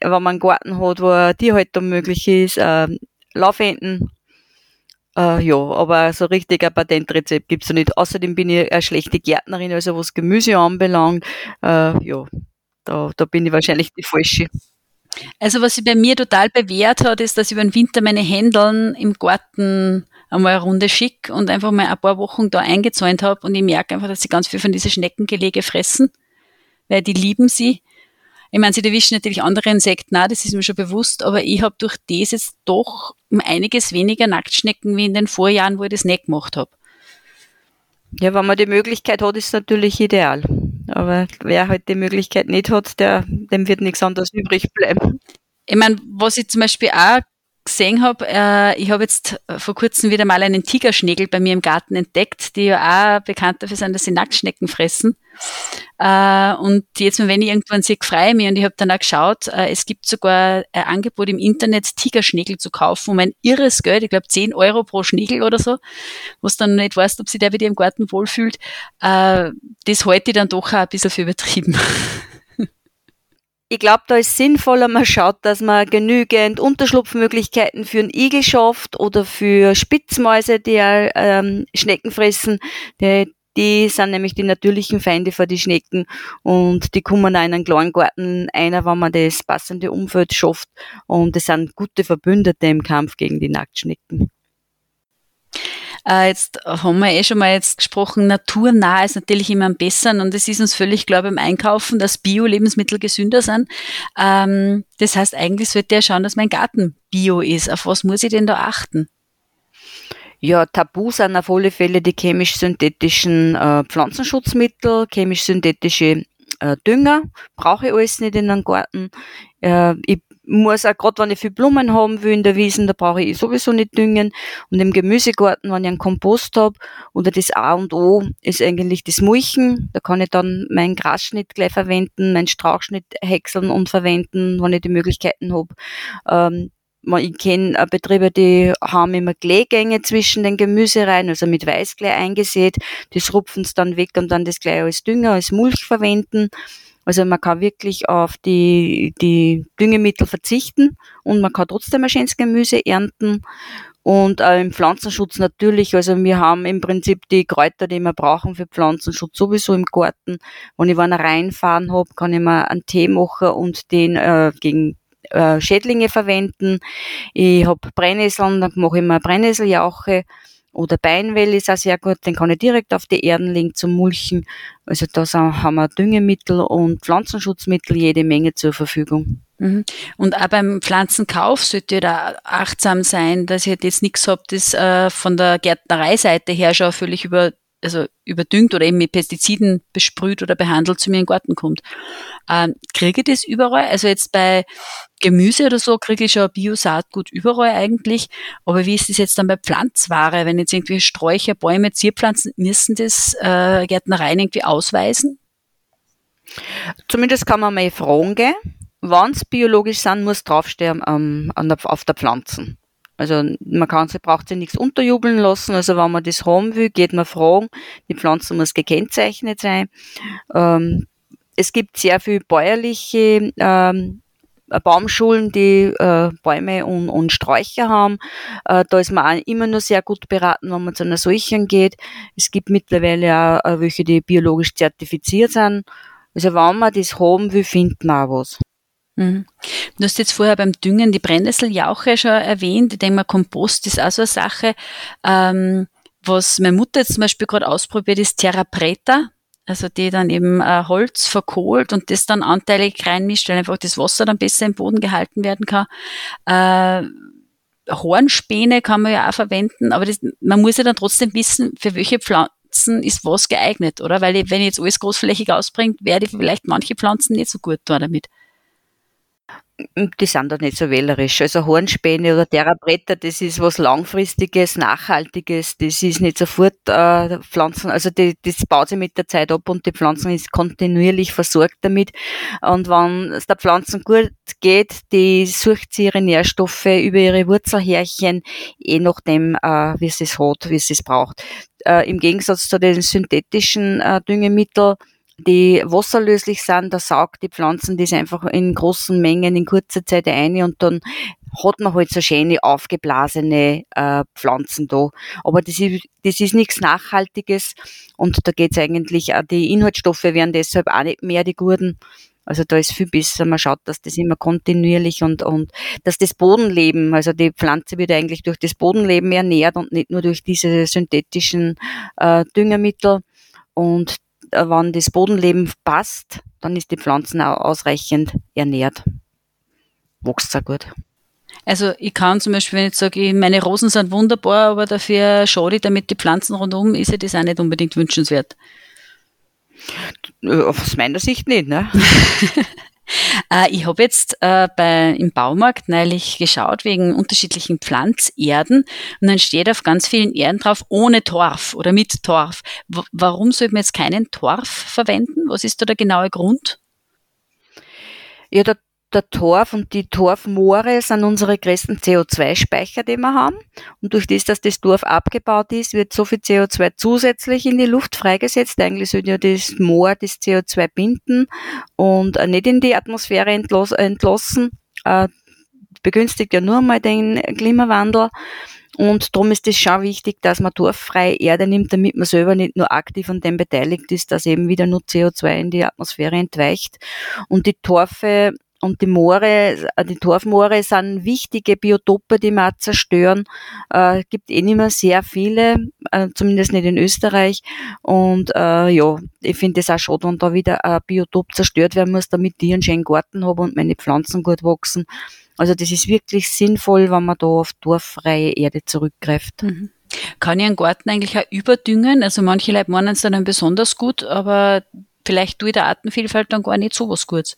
wenn man einen Garten hat, wo eine Tierhaltung möglich ist, äh, Laufenden, äh, ja, aber so richtig ein Patentrezept gibt's da nicht. Außerdem bin ich eine schlechte Gärtnerin, also was Gemüse anbelangt. Äh, ja, da, da bin ich wahrscheinlich die Falsche. Also was sich bei mir total bewährt hat, ist, dass ich über den Winter meine Händeln im Garten einmal eine Runde schick und einfach mal ein paar Wochen da eingezäunt habe und ich merke einfach, dass sie ganz viel von diesen Schneckengelege fressen, weil die lieben sie. Ich meine, sie erwischen natürlich andere Insekten auch, das ist mir schon bewusst, aber ich habe durch das jetzt doch um einiges weniger Nacktschnecken wie in den Vorjahren, wo ich das nicht gemacht habe. Ja, wenn man die Möglichkeit hat, ist es natürlich ideal. Aber wer halt die Möglichkeit nicht hat, der, dem wird nichts anderes übrig bleiben. Ich meine, was ich zum Beispiel auch gesehen habe, äh, ich habe jetzt vor kurzem wieder mal einen Tigerschnägel bei mir im Garten entdeckt, die ja auch bekannt dafür sind, dass sie Nacktschnecken fressen. Äh, und jetzt, wenn ich irgendwann sehe, freue mich und ich habe dann auch geschaut, äh, es gibt sogar ein Angebot im Internet, Tigerschnägel zu kaufen um ein irres Geld, ich glaube 10 Euro pro Schnägel oder so, was dann nicht weißt, ob sich der wieder im Garten wohlfühlt. Äh, das halte ich dann doch auch ein bisschen für übertrieben. Ich glaube, da ist sinnvoller, man schaut, dass man genügend Unterschlupfmöglichkeiten für einen Igel schafft oder für Spitzmäuse, die ähm, Schnecken fressen. Die, die sind nämlich die natürlichen Feinde vor die Schnecken und die kommen auch in einen kleinen Garten einer, wenn man das passende Umfeld schafft. Und es sind gute Verbündete im Kampf gegen die Nacktschnecken. Äh, jetzt haben wir eh schon mal jetzt gesprochen, naturnah ist natürlich immer am besseren und es ist uns völlig klar beim Einkaufen, dass Bio-Lebensmittel gesünder sind. Ähm, das heißt, eigentlich sollte ja schauen, dass mein Garten Bio ist. Auf was muss ich denn da achten? Ja, Tabu sind auf alle Fälle die chemisch-synthetischen äh, Pflanzenschutzmittel, chemisch-synthetische äh, Dünger. Brauche ich alles nicht in einem Garten. Äh, ich muss auch gerade, wenn ich viel Blumen haben will in der Wiesen, da brauche ich sowieso nicht düngen. Und im Gemüsegarten, wenn ich einen Kompost habe, oder das A und O ist eigentlich das Mulchen. Da kann ich dann meinen Grasschnitt gleich verwenden, meinen Strauchschnitt häckseln und verwenden, wenn ich die Möglichkeiten habe. Ähm, ich kenne Betriebe, die haben immer Kleegänge zwischen den Gemüsereihen, also mit Weißklee eingesät. Das rupfen sie dann weg und dann das gleich als Dünger, als Mulch verwenden. Also man kann wirklich auf die, die Düngemittel verzichten und man kann trotzdem ein schönes Gemüse ernten. Und äh, im Pflanzenschutz natürlich, also wir haben im Prinzip die Kräuter, die wir brauchen für Pflanzenschutz sowieso im Garten. Wenn ich eine reinfahren habe, kann ich mir einen Tee machen und den äh, gegen äh, Schädlinge verwenden. Ich habe Brennnesseln, dann mache ich mir Brennnesseljauche. Oder Beinwell ist auch sehr gut, den kann ich direkt auf die Erden legen zum Mulchen. Also da haben wir Düngemittel und Pflanzenschutzmittel jede Menge zur Verfügung. Mhm. Und auch beim Pflanzenkauf sollte ihr da achtsam sein, dass ihr jetzt nichts habt, das äh, von der Gärtnereiseite her schon völlig über also überdüngt oder eben mit Pestiziden besprüht oder behandelt zu mir in den Garten kommt. Ähm, kriege ich das überall? Also jetzt bei Gemüse oder so kriege ich schon Biosaatgut überall eigentlich. Aber wie ist das jetzt dann bei Pflanzware? Wenn jetzt irgendwie Sträucher, Bäume, Zierpflanzen, müssen das äh, Gärtnereien irgendwie ausweisen? Zumindest kann man mal fragen. Wenn es biologisch sind, muss draufstehen ähm, der, auf der Pflanzen. Also man kann sie, braucht sie nichts unterjubeln lassen. Also wenn man das haben will, geht man fragen. Die Pflanze muss gekennzeichnet sein. Ähm, es gibt sehr viel bäuerliche ähm, Baumschulen, die äh, Bäume und, und Sträucher haben. Äh, da ist man auch immer nur sehr gut beraten, wenn man zu einer solchen geht. Es gibt mittlerweile auch äh, welche, die biologisch zertifiziert sind. Also wenn man das haben will, findet man auch was. Mhm. Du hast jetzt vorher beim Düngen die Brennnesseljauche schon erwähnt. Ich denke mal, Kompost ist auch so eine Sache. Ähm, was meine Mutter jetzt zum Beispiel gerade ausprobiert, ist Terra Preta. Also die dann eben äh, Holz verkohlt und das dann anteilig reinmischt, weil einfach das Wasser dann besser im Boden gehalten werden kann. Äh, Hornspäne kann man ja auch verwenden, aber das, man muss ja dann trotzdem wissen, für welche Pflanzen ist was geeignet, oder? Weil wenn ich jetzt alles großflächig ausbringt, werde ich vielleicht manche Pflanzen nicht so gut tun damit die sind da nicht so wählerisch. Also Hornspäne oder Terrabretter, das ist was Langfristiges, Nachhaltiges, das ist nicht sofort äh, Pflanzen, also die, das baut sich mit der Zeit ab und die Pflanzen ist kontinuierlich versorgt damit. Und wenn es der Pflanzen gut geht, die sucht sie ihre Nährstoffe über ihre Wurzelhärchen, je nachdem, äh, wie sie es hat, wie sie es braucht. Äh, Im Gegensatz zu den synthetischen äh, Düngemitteln, die wasserlöslich sind, da saugt die Pflanzen das einfach in großen Mengen in kurzer Zeit ein und dann hat man halt so schöne aufgeblasene äh, Pflanzen da. Aber das ist, das ist nichts Nachhaltiges und da geht's eigentlich, auch die Inhaltsstoffe werden deshalb auch nicht mehr, die guten. Also da ist viel besser, man schaut, dass das immer kontinuierlich und, und dass das Bodenleben, also die Pflanze wird eigentlich durch das Bodenleben ernährt und nicht nur durch diese synthetischen äh, Düngermittel. Und wenn das Bodenleben passt, dann ist die Pflanze auch ausreichend ernährt. Wächst sehr gut. Also ich kann zum Beispiel, wenn ich sage, meine Rosen sind wunderbar, aber dafür schade ich damit die Pflanzen rundum, ist ja das auch nicht unbedingt wünschenswert. Äh, aus meiner Sicht nicht, ne? Äh, ich habe jetzt äh, bei, im Baumarkt neulich geschaut wegen unterschiedlichen Pflanzerden und dann steht auf ganz vielen Erden drauf ohne Torf oder mit Torf. W warum sollte man jetzt keinen Torf verwenden? Was ist da der genaue Grund? Ja, der der Torf und die Torfmoore sind unsere größten CO2-Speicher, die wir haben. Und durch das, dass das Torf abgebaut ist, wird so viel CO2 zusätzlich in die Luft freigesetzt. Eigentlich sollte ja das Moor das CO2 binden und nicht in die Atmosphäre entlassen. Äh, begünstigt ja nur mal den Klimawandel. Und darum ist es schon wichtig, dass man torffreie Erde nimmt, damit man selber nicht nur aktiv an dem beteiligt ist, dass eben wieder nur CO2 in die Atmosphäre entweicht. Und die Torfe und die Moore, äh, die Torfmoore sind wichtige Biotope, die wir zerstören. Äh, gibt eh nicht mehr sehr viele, äh, zumindest nicht in Österreich. Und äh, ja, ich finde es auch schade, wenn da wieder ein Biotop zerstört werden muss, damit ich einen schönen Garten habe und meine Pflanzen gut wachsen. Also das ist wirklich sinnvoll, wenn man da auf torffreie Erde zurückgreift. Mhm. Kann ich einen Garten eigentlich auch überdüngen? Also manche Leute meinen es dann besonders gut, aber vielleicht tue ich der Artenvielfalt dann gar nicht so was Gutes.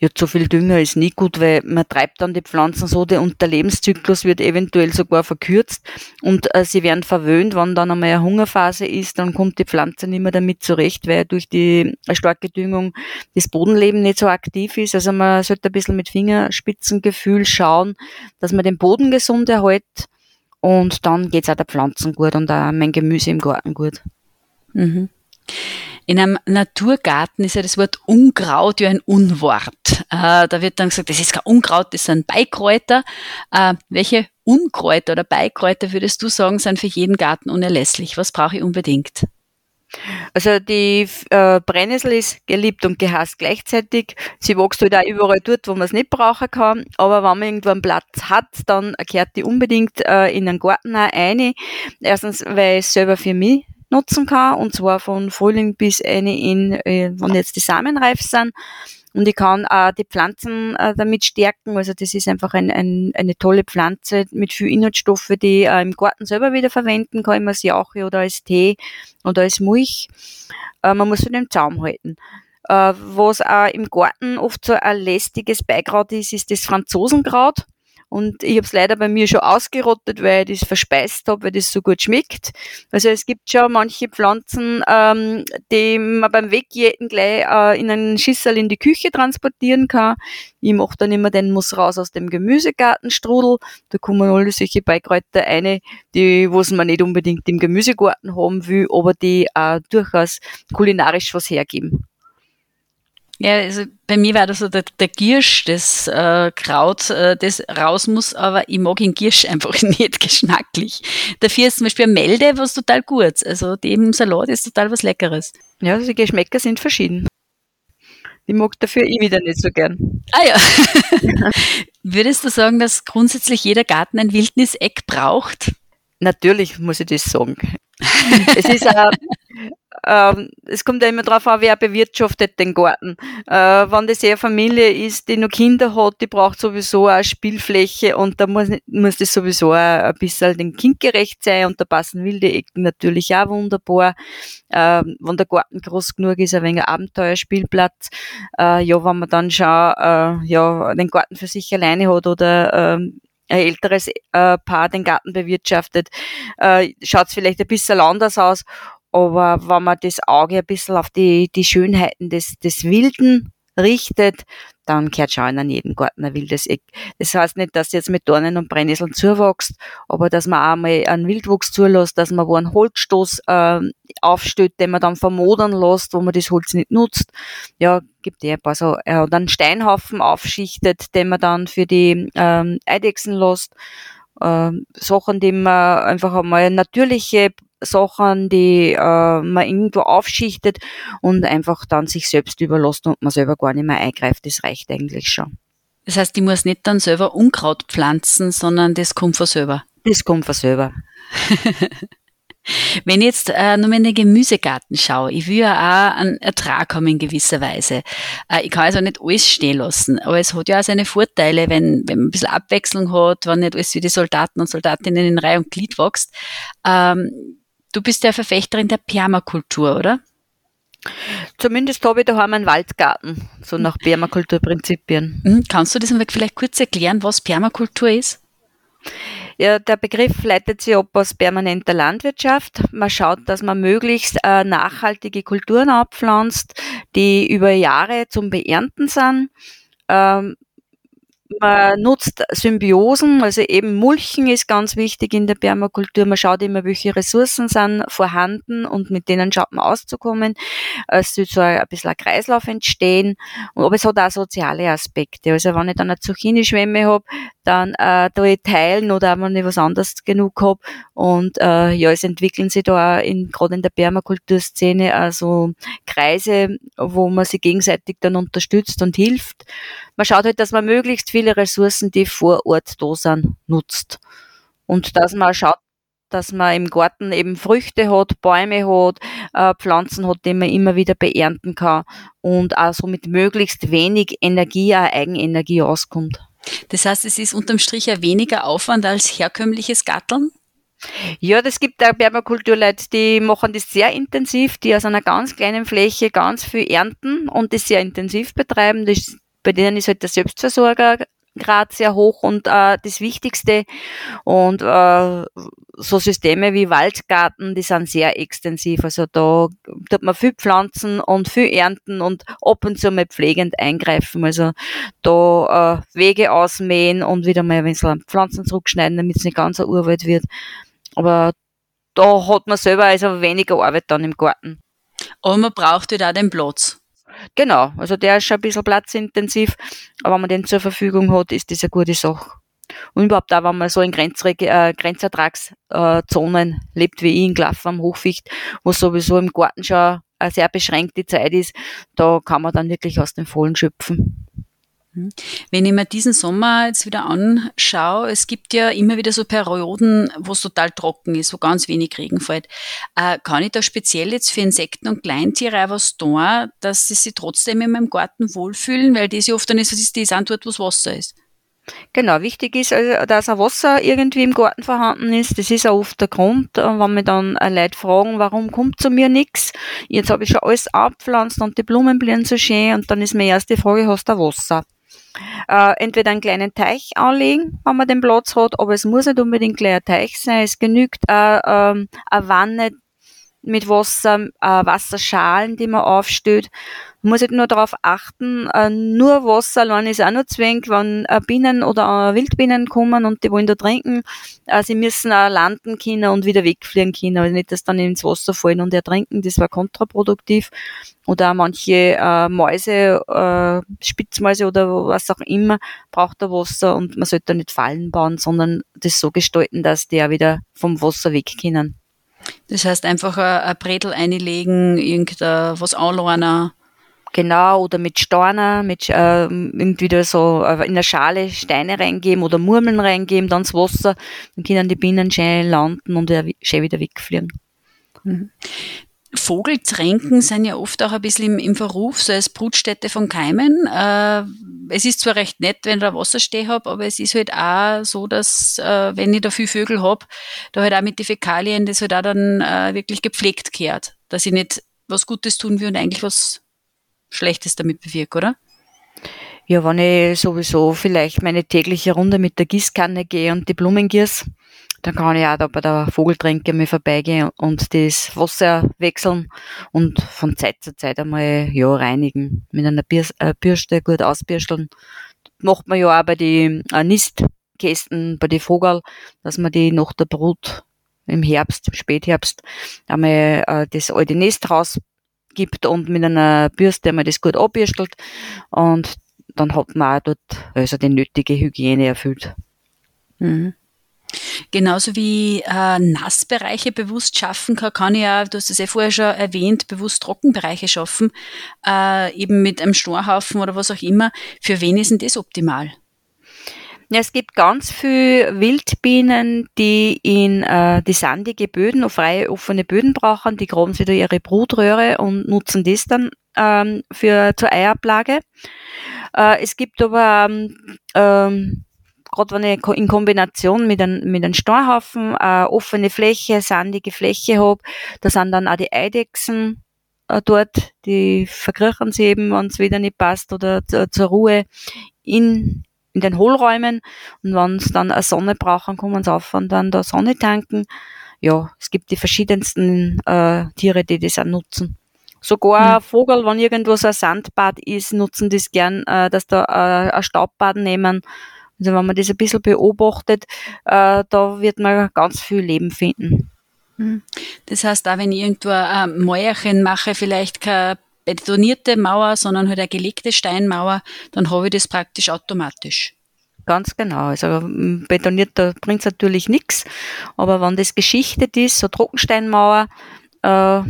Ja, zu viel Dünger ist nie gut, weil man treibt dann die Pflanzen so und der Lebenszyklus wird eventuell sogar verkürzt und äh, sie werden verwöhnt, wenn dann einmal eine Hungerphase ist, dann kommt die Pflanze nicht mehr damit zurecht, weil durch die starke Düngung das Bodenleben nicht so aktiv ist. Also man sollte ein bisschen mit Fingerspitzengefühl schauen, dass man den Boden gesund erhält und dann geht's auch der Pflanzen gut und auch mein Gemüse im Garten gut. Mhm. In einem Naturgarten ist ja das Wort Unkraut ja ein Unwort. Äh, da wird dann gesagt, das ist kein Unkraut, das sind Beikräuter. Äh, welche Unkräuter oder Beikräuter würdest du sagen, sind für jeden Garten unerlässlich? Was brauche ich unbedingt? Also die äh, Brennnessel ist geliebt und gehasst gleichzeitig. Sie wächst halt auch überall dort, wo man es nicht brauchen kann. Aber wenn man irgendwo einen Platz hat, dann kehrt die unbedingt in den Garten rein. Erstens, weil es selber für mich nutzen kann, und zwar von Frühling bis eine in, äh, wenn jetzt die Samen reif sind. Und ich kann auch die Pflanzen äh, damit stärken. Also das ist einfach ein, ein, eine tolle Pflanze mit viel Inhaltsstoffe, die ich äh, im Garten selber wieder verwenden kann, immer als Jauche oder als Tee oder als Milch. Äh, man muss von dem Zaum halten. Was auch im Garten oft so ein lästiges Beikraut ist, ist das Franzosenkraut. Und ich habe es leider bei mir schon ausgerottet, weil ich das verspeist habe, weil das so gut schmeckt. Also es gibt schon manche Pflanzen, ähm, die man beim Wegjäten gleich äh, in einen Schüssel in die Küche transportieren kann. Ich mache dann immer den Muss raus aus dem Gemüsegartenstrudel. Da kommen alle solche Beikräuter rein, die, was man nicht unbedingt im Gemüsegarten haben will, aber die auch durchaus kulinarisch was hergeben. Ja, also bei mir war das so der, der Giersch, das äh, Kraut, äh, das raus muss, aber ich mag den Giersch einfach nicht geschmacklich. Dafür ist zum Beispiel eine Melde was total gut. Also dem Salat ist total was Leckeres. Ja, also die Geschmäcker sind verschieden. Ich mag dafür ich wieder nicht so gern. Ah ja. Würdest du sagen, dass grundsätzlich jeder Garten ein Wildniseck braucht? Natürlich muss ich das sagen. es ist auch, ähm, es kommt ja immer darauf an, wer bewirtschaftet den Garten. Äh, wenn das eher Familie ist, die noch Kinder hat, die braucht sowieso eine Spielfläche und da muss, muss das sowieso ein bisschen den Kind gerecht sein und da passen wilde Ecken natürlich auch wunderbar. Äh, wenn der Garten groß genug ist, ein wenig ein Abenteuerspielplatz. Äh, ja, wenn man dann schon äh, ja, den Garten für sich alleine hat oder ähm, ein älteres äh, Paar den Garten bewirtschaftet, äh, schaut es vielleicht ein bisschen anders aus. Aber wenn man das Auge ein bisschen auf die, die Schönheiten des, des Wilden richtet, dann kehrt schon in jedem Garten ein wildes Eck. Das heißt nicht, dass jetzt mit Dornen und Brennnesseln zuwächst, aber dass man auch mal einen Wildwuchs zulässt, dass man wo einen Holzstoß äh, aufstellt, den man dann vermodern lässt, wo man das Holz nicht nutzt. Ja, gibt eh ein paar so, äh, oder einen Steinhaufen aufschichtet, den man dann für die ähm, Eidechsen lässt. Äh, Sachen, die man einfach einmal natürliche Sachen, die äh, man irgendwo aufschichtet und einfach dann sich selbst überlässt und man selber gar nicht mehr eingreift. Das reicht eigentlich schon. Das heißt, ich muss nicht dann selber Unkraut pflanzen, sondern das kommt von selber. Das kommt von selber. Wenn ich jetzt äh, nur in den Gemüsegarten schaue, ich will ja auch einen Ertrag haben in gewisser Weise. Äh, ich kann also nicht alles stehen lassen, aber es hat ja auch seine Vorteile, wenn, wenn man ein bisschen Abwechslung hat, wenn nicht alles wie die Soldaten und Soldatinnen in Reihe und Glied wächst. Ähm, Du bist ja Verfechterin der Permakultur, oder? Zumindest habe ich daheim einen Waldgarten, so nach Permakulturprinzipien. Mhm. Kannst du das vielleicht kurz erklären, was Permakultur ist? Ja, der Begriff leitet sich ab aus permanenter Landwirtschaft. Man schaut, dass man möglichst äh, nachhaltige Kulturen abpflanzt, die über Jahre zum Beernten sind. Ähm, man nutzt Symbiosen, also eben Mulchen ist ganz wichtig in der Permakultur. Man schaut immer, welche Ressourcen sind vorhanden und mit denen schaut man auszukommen. Es soll so ein bisschen ein Kreislauf entstehen. Aber es hat auch soziale Aspekte. Also wenn ich dann eine Zucchini-Schwemme habe, dann äh, da ich teilen oder wenn ich was anderes genug habe. Und äh, ja, es entwickeln sich da in, gerade in der Permakulturszene also Kreise, wo man sich gegenseitig dann unterstützt und hilft. Man schaut halt, dass man möglichst viele Ressourcen, die vor Ort da sind, nutzt. Und dass man schaut, dass man im Garten eben Früchte hat, Bäume hat, äh, Pflanzen hat, die man immer wieder beernten kann und auch so mit möglichst wenig Energie, auch Eigenenergie auskommt. Das heißt, es ist unterm Strich ja weniger Aufwand als herkömmliches Gatteln? Ja, das gibt auch Permakulturleute, die machen das sehr intensiv, die aus einer ganz kleinen Fläche ganz viel ernten und das sehr intensiv betreiben. Das bei denen ist halt der Selbstversorgergrad sehr hoch und äh, das Wichtigste. Und äh, so Systeme wie Waldgarten, die sind sehr extensiv. Also da tut man viel pflanzen und viel ernten und ab und zu mal pflegend eingreifen. Also da äh, Wege ausmähen und wieder mal ein bisschen Pflanzen zurückschneiden, damit es nicht ganz ein Urwald wird. Aber da hat man selber also weniger Arbeit dann im Garten. Aber man braucht halt auch den Platz. Genau, also der ist schon ein bisschen platzintensiv, aber wenn man den zur Verfügung hat, ist das eine gute Sache. Und überhaupt auch, wenn man so in Grenzreg äh, Grenzertragszonen lebt, wie ich in Glaff am Hochficht, wo sowieso im Garten schon eine sehr beschränkte Zeit ist, da kann man dann wirklich aus den Vollen schöpfen. Mhm. Wenn ich mir diesen Sommer jetzt wieder anschaue, es gibt ja immer wieder so Perioden, wo es total trocken ist, wo ganz wenig Regen fällt. Äh, kann ich da speziell jetzt für Insekten und Kleintiere auch was tun, dass sie sich trotzdem in meinem Garten wohlfühlen? Weil das ja oft dann ist, ist die Antwort, wo es Wasser ist. Genau, wichtig ist, also, dass ein Wasser irgendwie im Garten vorhanden ist. Das ist auch oft der Grund, äh, wenn mir dann Leute fragen, warum kommt zu mir nichts? Jetzt habe ich schon alles abpflanzt und die Blumen blühen so schön und dann ist meine erste Frage, hast du Wasser? Äh, entweder einen kleinen Teich anlegen, wenn man den Platz hat, aber es muss nicht unbedingt gleich ein Teich sein. Es genügt äh, ähm, eine Wanne mit Wasser, äh, Wasserschalen, die man aufstellt. Man muss halt nur darauf achten, äh, nur Wasser allein ist auch nur zwingend, wenn äh, Bienen oder äh, Wildbienen kommen und die wollen da trinken. Äh, sie müssen auch landen können und wieder wegfliegen können, also nicht, dass dann ins Wasser fallen und ertrinken, das war kontraproduktiv. Oder auch manche äh, Mäuse, äh, Spitzmäuse oder was auch immer, braucht der Wasser und man sollte da nicht Fallen bauen, sondern das so gestalten, dass die auch wieder vom Wasser weg können. Das heißt einfach ein Bredel einlegen, irgendwas was anlernen. Genau, oder mit Steiner, mit äh, irgendwie so äh, in der Schale Steine reingeben oder Murmeln reingeben, dann das Wasser, dann können die Bienen schön landen und schön wieder wegfliegen. Mhm. Vogeltränken sind ja oft auch ein bisschen im, im Verruf, so als Brutstätte von Keimen. Äh, es ist zwar recht nett, wenn ich da Wassersteh habe, aber es ist halt auch so, dass äh, wenn ich da viel Vögel habe, da halt auch mit den Fäkalien das halt auch dann äh, wirklich gepflegt kehrt, dass ich nicht was Gutes tun will und eigentlich was Schlechtes damit bewirke, oder? Ja, wenn ich sowieso vielleicht meine tägliche Runde mit der Gießkanne gehe und die Blumen gieße, dann kann ich auch da bei der Vogeltränke mal vorbeigehen und das Wasser wechseln und von Zeit zu Zeit einmal ja, reinigen. Mit einer äh, Bürste gut ausbürsteln. Macht man ja auch bei den äh, Nistkästen, bei den Vogel, dass man die nach der Brut im Herbst, im Spätherbst, einmal äh, das alte Nest rausgibt und mit einer Bürste einmal das gut abbürstelt und dann hat man auch dort also die nötige Hygiene erfüllt. Mhm. Genauso wie äh, Nassbereiche bewusst schaffen kann, kann ich ja, du hast es ja vorher schon erwähnt, bewusst Trockenbereiche schaffen, äh, eben mit einem Storhaufen oder was auch immer. Für wen ist denn das optimal? Ja, es gibt ganz viele Wildbienen, die in äh, die sandige Böden, freie offene Böden brauchen. Die graben da ihre Brutröhre und nutzen das dann ähm, für zur Eiablage. Äh, es gibt aber ähm, ähm gerade wenn ich in Kombination mit einem, mit einem Storhaufen eine offene Fläche, sandige Fläche habe, da sind dann auch die Eidechsen äh, äh, dort. Die verkriechen sie eben, wenn es wieder nicht passt oder zur Ruhe in, in den Hohlräumen. Und wenn es dann eine Sonne brauchen, kommen sie auf und dann da Sonne tanken. Ja, es gibt die verschiedensten äh, Tiere, die das auch nutzen. Sogar mhm. Vogel, wenn irgendwo so ein Sandbad ist, nutzen das gern, äh, dass da äh, ein Staubbad nehmen. Also wenn man das ein bisschen beobachtet, äh, da wird man ganz viel Leben finden. Mhm. Das heißt, auch wenn ich irgendwo ein Mäuerchen mache, vielleicht keine betonierte Mauer, sondern halt eine gelegte Steinmauer, dann habe ich das praktisch automatisch. Ganz genau. Also betoniert, da bringt es natürlich nichts. Aber wenn das geschichtet ist, so Trockensteinmauer, äh,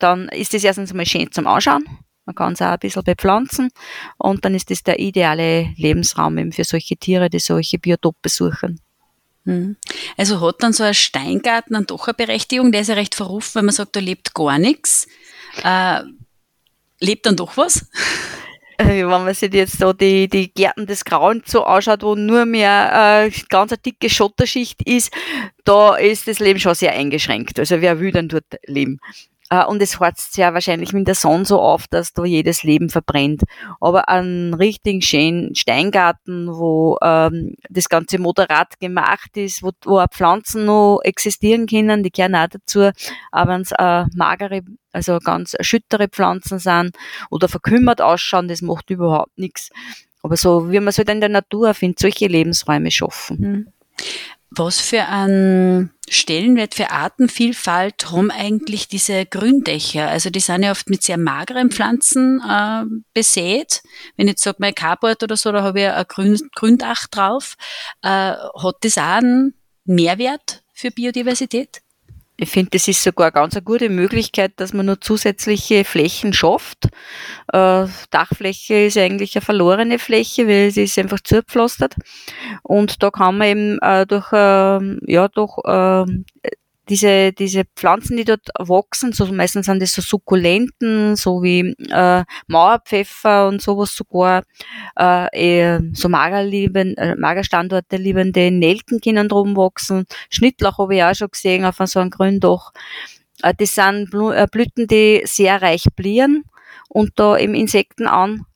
dann ist das erstens mal schön zum Anschauen. Man kann es auch ein bisschen bepflanzen und dann ist das der ideale Lebensraum eben für solche Tiere, die solche Biotope suchen. Hm. Also hat dann so ein Steingarten dann doch eine Berechtigung, der ist ja recht verrufen, wenn man sagt, da lebt gar nichts. Äh, lebt dann doch was? Äh, wenn man sich jetzt so die, die Gärten des Grauens so anschaut, wo nur mehr äh, ganz eine dicke Schotterschicht ist, da ist das Leben schon sehr eingeschränkt. Also wer will denn dort leben? Äh, und es heizt ja wahrscheinlich mit der Sonne so auf, dass da jedes Leben verbrennt. Aber einen richtigen schönen Steingarten, wo ähm, das Ganze moderat gemacht ist, wo, wo auch Pflanzen noch existieren können, die gehören auch dazu. Aber wenn es äh, magere, also ganz schüttere Pflanzen sind oder verkümmert ausschauen, das macht überhaupt nichts. Aber so, wie man es halt in der Natur findet, solche Lebensräume schaffen. Mhm. Was für ein Stellenwert für Artenvielfalt haben eigentlich diese Gründächer? Also die sind ja oft mit sehr mageren Pflanzen äh, besät. Wenn ich jetzt sage, mein Carport oder so, da habe ich ein Grün, Gründach drauf. Äh, hat das auch einen Mehrwert für Biodiversität? Ich finde, das ist sogar ganz eine gute Möglichkeit, dass man nur zusätzliche Flächen schafft. Äh, Dachfläche ist eigentlich eine verlorene Fläche, weil sie ist einfach zugepflastert. Und da kann man eben äh, durch, äh, ja, durch äh, diese, diese Pflanzen, die dort wachsen, so meistens sind das so Sukkulenten, so wie äh, Mauerpfeffer und sowas sogar, äh, so magerlieben, äh, Magerstandorte liebende Nelken können drum wachsen. Schnittlauch habe ich auch schon gesehen auf so einem Gründach. Äh, das sind Blu äh, Blüten, die sehr reich blieren und da eben Insekten an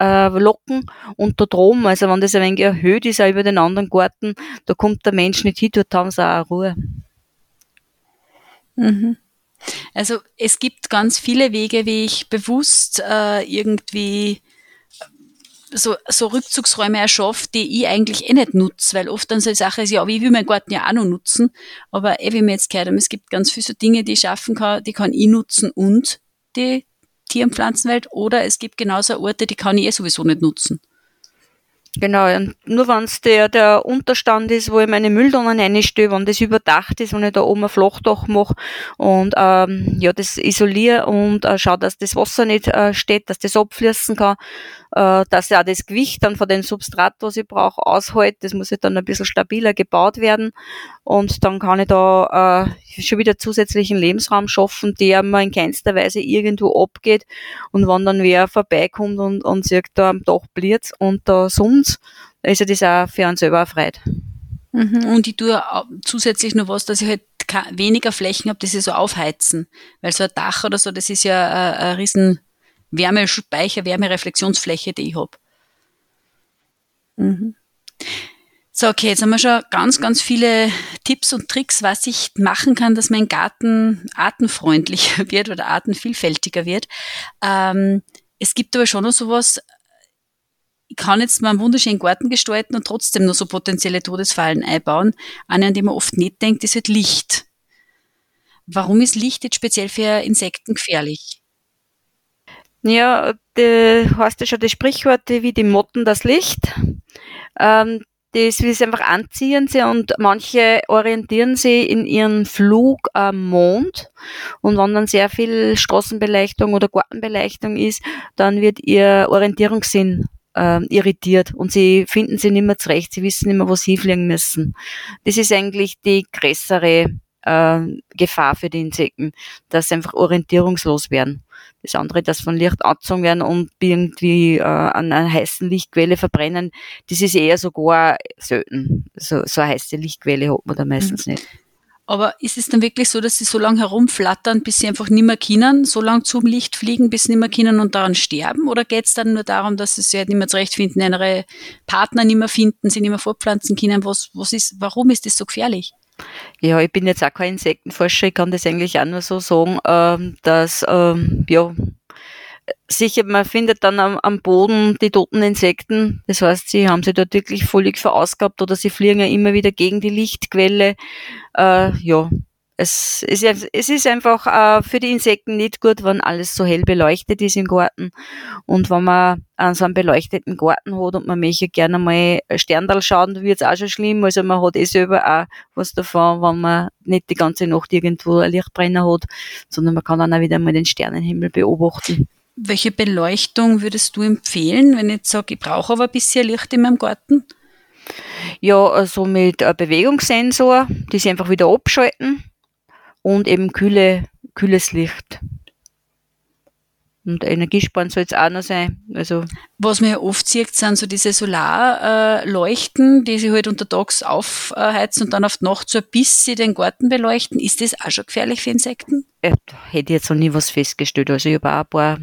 äh, locken und da drum, also wenn das ein wenig erhöht ist, auch über den anderen Garten, da kommt der Mensch nicht hin, dort haben sie auch Ruhe. Mhm. Also es gibt ganz viele Wege, wie ich bewusst äh, irgendwie so, so Rückzugsräume erschaffe, die ich eigentlich eh nicht nutze, weil oft dann so die Sache ist, ja, ich will meinen Garten ja auch noch nutzen, aber eh, wie wir jetzt gehört haben, es gibt ganz viele so Dinge, die ich schaffen kann, die kann ich nutzen und die Tier- und Pflanzenwelt oder es gibt genauso Orte, die kann ich eh sowieso nicht nutzen. Genau, und nur wenn es der, der Unterstand ist, wo ich meine Mülltonnen reinstelle, wenn das überdacht ist, wenn ich da oben ein Flachdach mache und ähm, ja, das isoliere und äh, schaue, dass das Wasser nicht äh, steht, dass das abfließen kann, äh, dass ja das Gewicht dann von dem Substrat, was ich brauche, aushält. Das muss ja dann ein bisschen stabiler gebaut werden. Und dann kann ich da äh, schon wieder zusätzlichen Lebensraum schaffen, der mir in keinster Weise irgendwo abgeht. Und wenn dann wer vorbeikommt und, und sagt, da am Dach blitz und da summt, ist ja das auch für uns selber erfreut. Mhm. Und ich tue zusätzlich noch was, dass ich halt weniger Flächen habe, die sie so aufheizen. Weil so ein Dach oder so, das ist ja ein, ein riesen Wärmespeicher, Wärmereflexionsfläche, die ich habe. Mhm. So, okay, jetzt haben wir schon ganz, ganz viele Tipps und Tricks, was ich machen kann, dass mein Garten artenfreundlicher wird oder artenvielfältiger wird. Ähm, es gibt aber schon noch sowas, ich kann jetzt mal einen wunderschönen Garten gestalten und trotzdem nur so potenzielle Todesfallen einbauen. Eine, an die man oft nicht denkt, ist halt Licht. Warum ist Licht jetzt speziell für Insekten gefährlich? Ja, du hast ja schon die Sprichworte wie die Motten das Licht. Ähm, das sie einfach anziehen sie und manche orientieren sie in ihren Flug am Mond und wenn dann sehr viel Straßenbeleuchtung oder Gartenbeleuchtung ist, dann wird ihr Orientierungssinn äh, irritiert und sie finden sie nicht mehr zurecht, sie wissen nicht mehr, wo sie fliegen müssen. Das ist eigentlich die größere äh, Gefahr für die Insekten, dass sie einfach orientierungslos werden. Das andere, dass von Licht angezogen werden und irgendwie äh, an einer heißen Lichtquelle verbrennen, das ist eher sogar selten. So, so eine heiße Lichtquelle hat man da meistens mhm. nicht. Aber ist es dann wirklich so, dass sie so lange herumflattern, bis sie einfach nicht mehr können, so lange zum Licht fliegen, bis sie nicht mehr können und daran sterben? Oder geht es dann nur darum, dass sie sich halt nicht mehr zurechtfinden, ihre Partner nicht mehr finden, sie nicht mehr fortpflanzen können? Was, was ist, warum ist das so gefährlich? Ja, ich bin jetzt auch kein Insektenforscher, ich kann das eigentlich auch nur so sagen, ähm, dass, ähm, ja, sicher, man findet dann am, Boden die toten Insekten. Das heißt, sie haben sich dort wirklich völlig verausgabt oder sie fliegen ja immer wieder gegen die Lichtquelle. Äh, ja, es ist, es ist einfach äh, für die Insekten nicht gut, wenn alles so hell beleuchtet ist im Garten. Und wenn man an so einem beleuchteten Garten hat und man möchte gerne mal Sterndal schauen, dann wird es auch schon schlimm. Also man hat eh selber auch was davon, wenn man nicht die ganze Nacht irgendwo ein Lichtbrenner hat, sondern man kann dann auch wieder mal den Sternenhimmel beobachten. Welche Beleuchtung würdest du empfehlen, wenn ich jetzt sage, ich brauche aber ein bisschen Licht in meinem Garten? Ja, also mit einem Bewegungssensor, die sie einfach wieder abschalten und eben kühle, kühles Licht. Und Energiesparen soll es auch noch sein. Also Was man ja oft sieht, sind so diese Solarleuchten, die sich halt untertags aufheizen und dann auf die Nacht so ein bisschen den Garten beleuchten. Ist das auch schon gefährlich für Insekten? Hätte ich jetzt noch nie was festgestellt. Also ich habe auch ein paar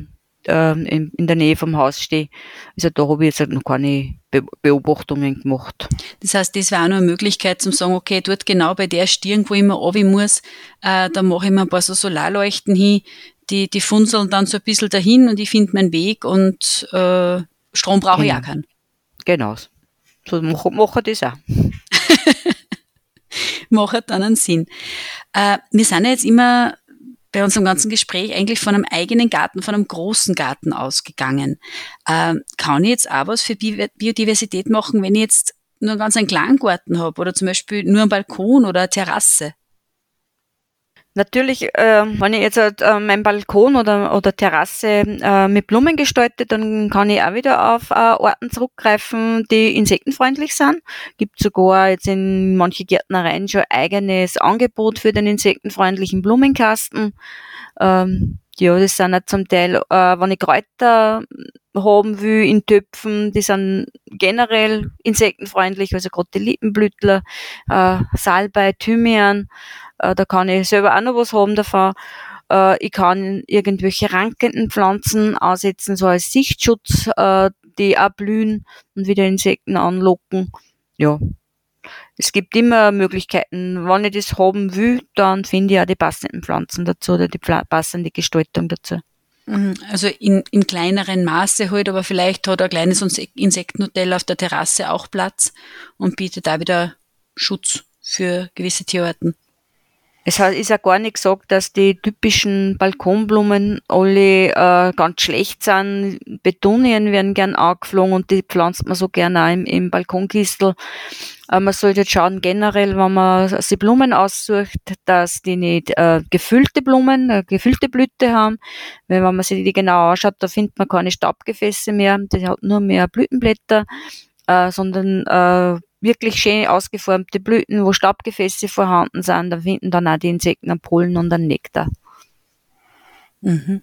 ähm, in, in, der Nähe vom Haus stehe. Also da habe ich jetzt noch keine Beobachtungen gemacht. Das heißt, das wäre auch noch eine Möglichkeit zum sagen, okay, dort genau bei der Stirn, wo ich immer runter muss, äh, da mache ich mir ein paar so Solarleuchten hin, die, die funzeln dann so ein bisschen dahin und ich finde meinen Weg und äh, Strom brauche genau. ich auch keinen. Genau. So machen mach das auch. macht dann einen Sinn. Äh, wir sind ja jetzt immer bei unserem ganzen Gespräch eigentlich von einem eigenen Garten, von einem großen Garten ausgegangen. Ähm, kann ich jetzt auch was für Bi Biodiversität machen, wenn ich jetzt nur einen ganz einen kleinen Garten habe oder zum Beispiel nur einen Balkon oder eine Terrasse? Natürlich, äh, wenn ich jetzt äh, meinen Balkon oder, oder Terrasse äh, mit Blumen gestalte, dann kann ich auch wieder auf äh, Orten zurückgreifen, die insektenfreundlich sind. Gibt sogar jetzt in manche Gärtnereien schon eigenes Angebot für den insektenfreundlichen Blumenkasten. Ähm, ja, das sind auch zum Teil, äh, wenn ich Kräuter haben will in Töpfen, die sind generell insektenfreundlich, also gerade die Lippenblütler, äh, Salbei, Thymian, äh, da kann ich selber auch noch was haben davon. Äh, ich kann irgendwelche rankenden Pflanzen aussetzen, so als Sichtschutz, äh, die auch blühen und wieder Insekten anlocken. Ja. Es gibt immer Möglichkeiten. Wenn ich das haben will, dann finde ich auch die passenden Pflanzen dazu oder die passende Gestaltung dazu. Mhm. Also in, in kleineren Maße halt, aber vielleicht hat ein kleines Insektenhotel auf der Terrasse auch Platz und bietet da wieder Schutz für gewisse Tierarten. Es ist ja gar nicht gesagt, dass die typischen Balkonblumen alle äh, ganz schlecht sind. Betonien werden gern angeflogen und die pflanzt man so gerne auch im, im Balkonkistel. Äh, man sollte jetzt schauen, generell, wenn man sich Blumen aussucht, dass die nicht äh, gefüllte Blumen, äh, gefüllte Blüte haben. Weil wenn man sich die genau anschaut, da findet man keine Staubgefäße mehr, die hat nur mehr Blütenblätter, äh, sondern äh, wirklich schön ausgeformte Blüten, wo Staubgefäße vorhanden sind. Da finden dann auch die Insekten einen Pollen und einen Nektar. Mhm.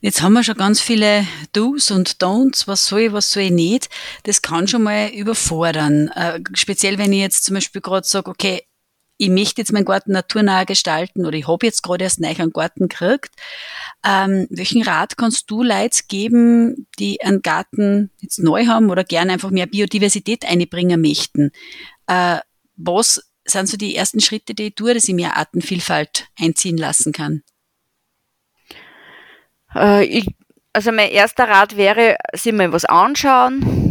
Jetzt haben wir schon ganz viele Do's und Don'ts, was soll ich, was soll ich nicht. Das kann schon mal überfordern. Äh, speziell wenn ich jetzt zum Beispiel gerade sage, okay, ich möchte jetzt meinen Garten naturnah gestalten oder ich habe jetzt gerade erst neu einen Garten gekriegt. Ähm, welchen Rat kannst du Leuten geben, die einen Garten jetzt neu haben oder gerne einfach mehr Biodiversität einbringen möchten? Äh, was sind so die ersten Schritte, die ich tue, dass ich mehr Artenvielfalt einziehen lassen kann? Äh, ich, also mein erster Rat wäre, sich mal was anschauen,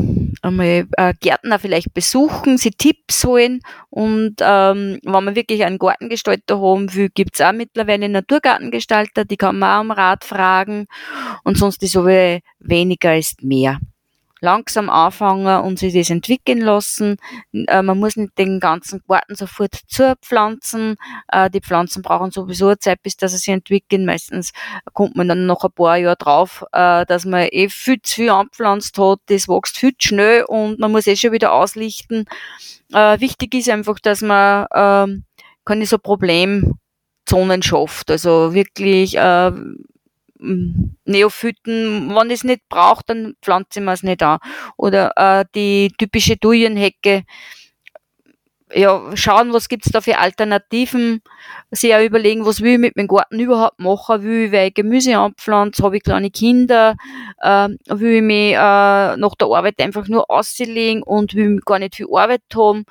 einmal äh, Gärtner vielleicht besuchen, sie Tipps holen. Und ähm, wenn man wirklich einen Gartengestalter haben will, gibt's auch mittlerweile Naturgartengestalter, die kann man auch um Rat fragen. Und sonst ist aber weniger ist mehr langsam anfangen und sich das entwickeln lassen. Äh, man muss nicht den ganzen Garten sofort zupflanzen. Äh, die Pflanzen brauchen sowieso Zeit, bis dass sie sich entwickeln. Meistens kommt man dann noch ein paar Jahre drauf, äh, dass man eh viel zu viel anpflanzt hat. Das wächst viel zu schnell und man muss eh schon wieder auslichten. Äh, wichtig ist einfach, dass man äh, keine so Problemzonen schafft. Also wirklich äh, Neophyten, wenn ich es nicht braucht, dann pflanze ich mir es nicht an. Oder äh, die typische Dujenhecke, ja, schauen, was gibt's da für Alternativen, sich auch überlegen, was will ich mit meinem Garten überhaupt machen, will ich Gemüse anpflanzen, habe ich kleine Kinder, äh, will ich mich äh, nach der Arbeit einfach nur auslegen und will gar nicht viel Arbeit haben.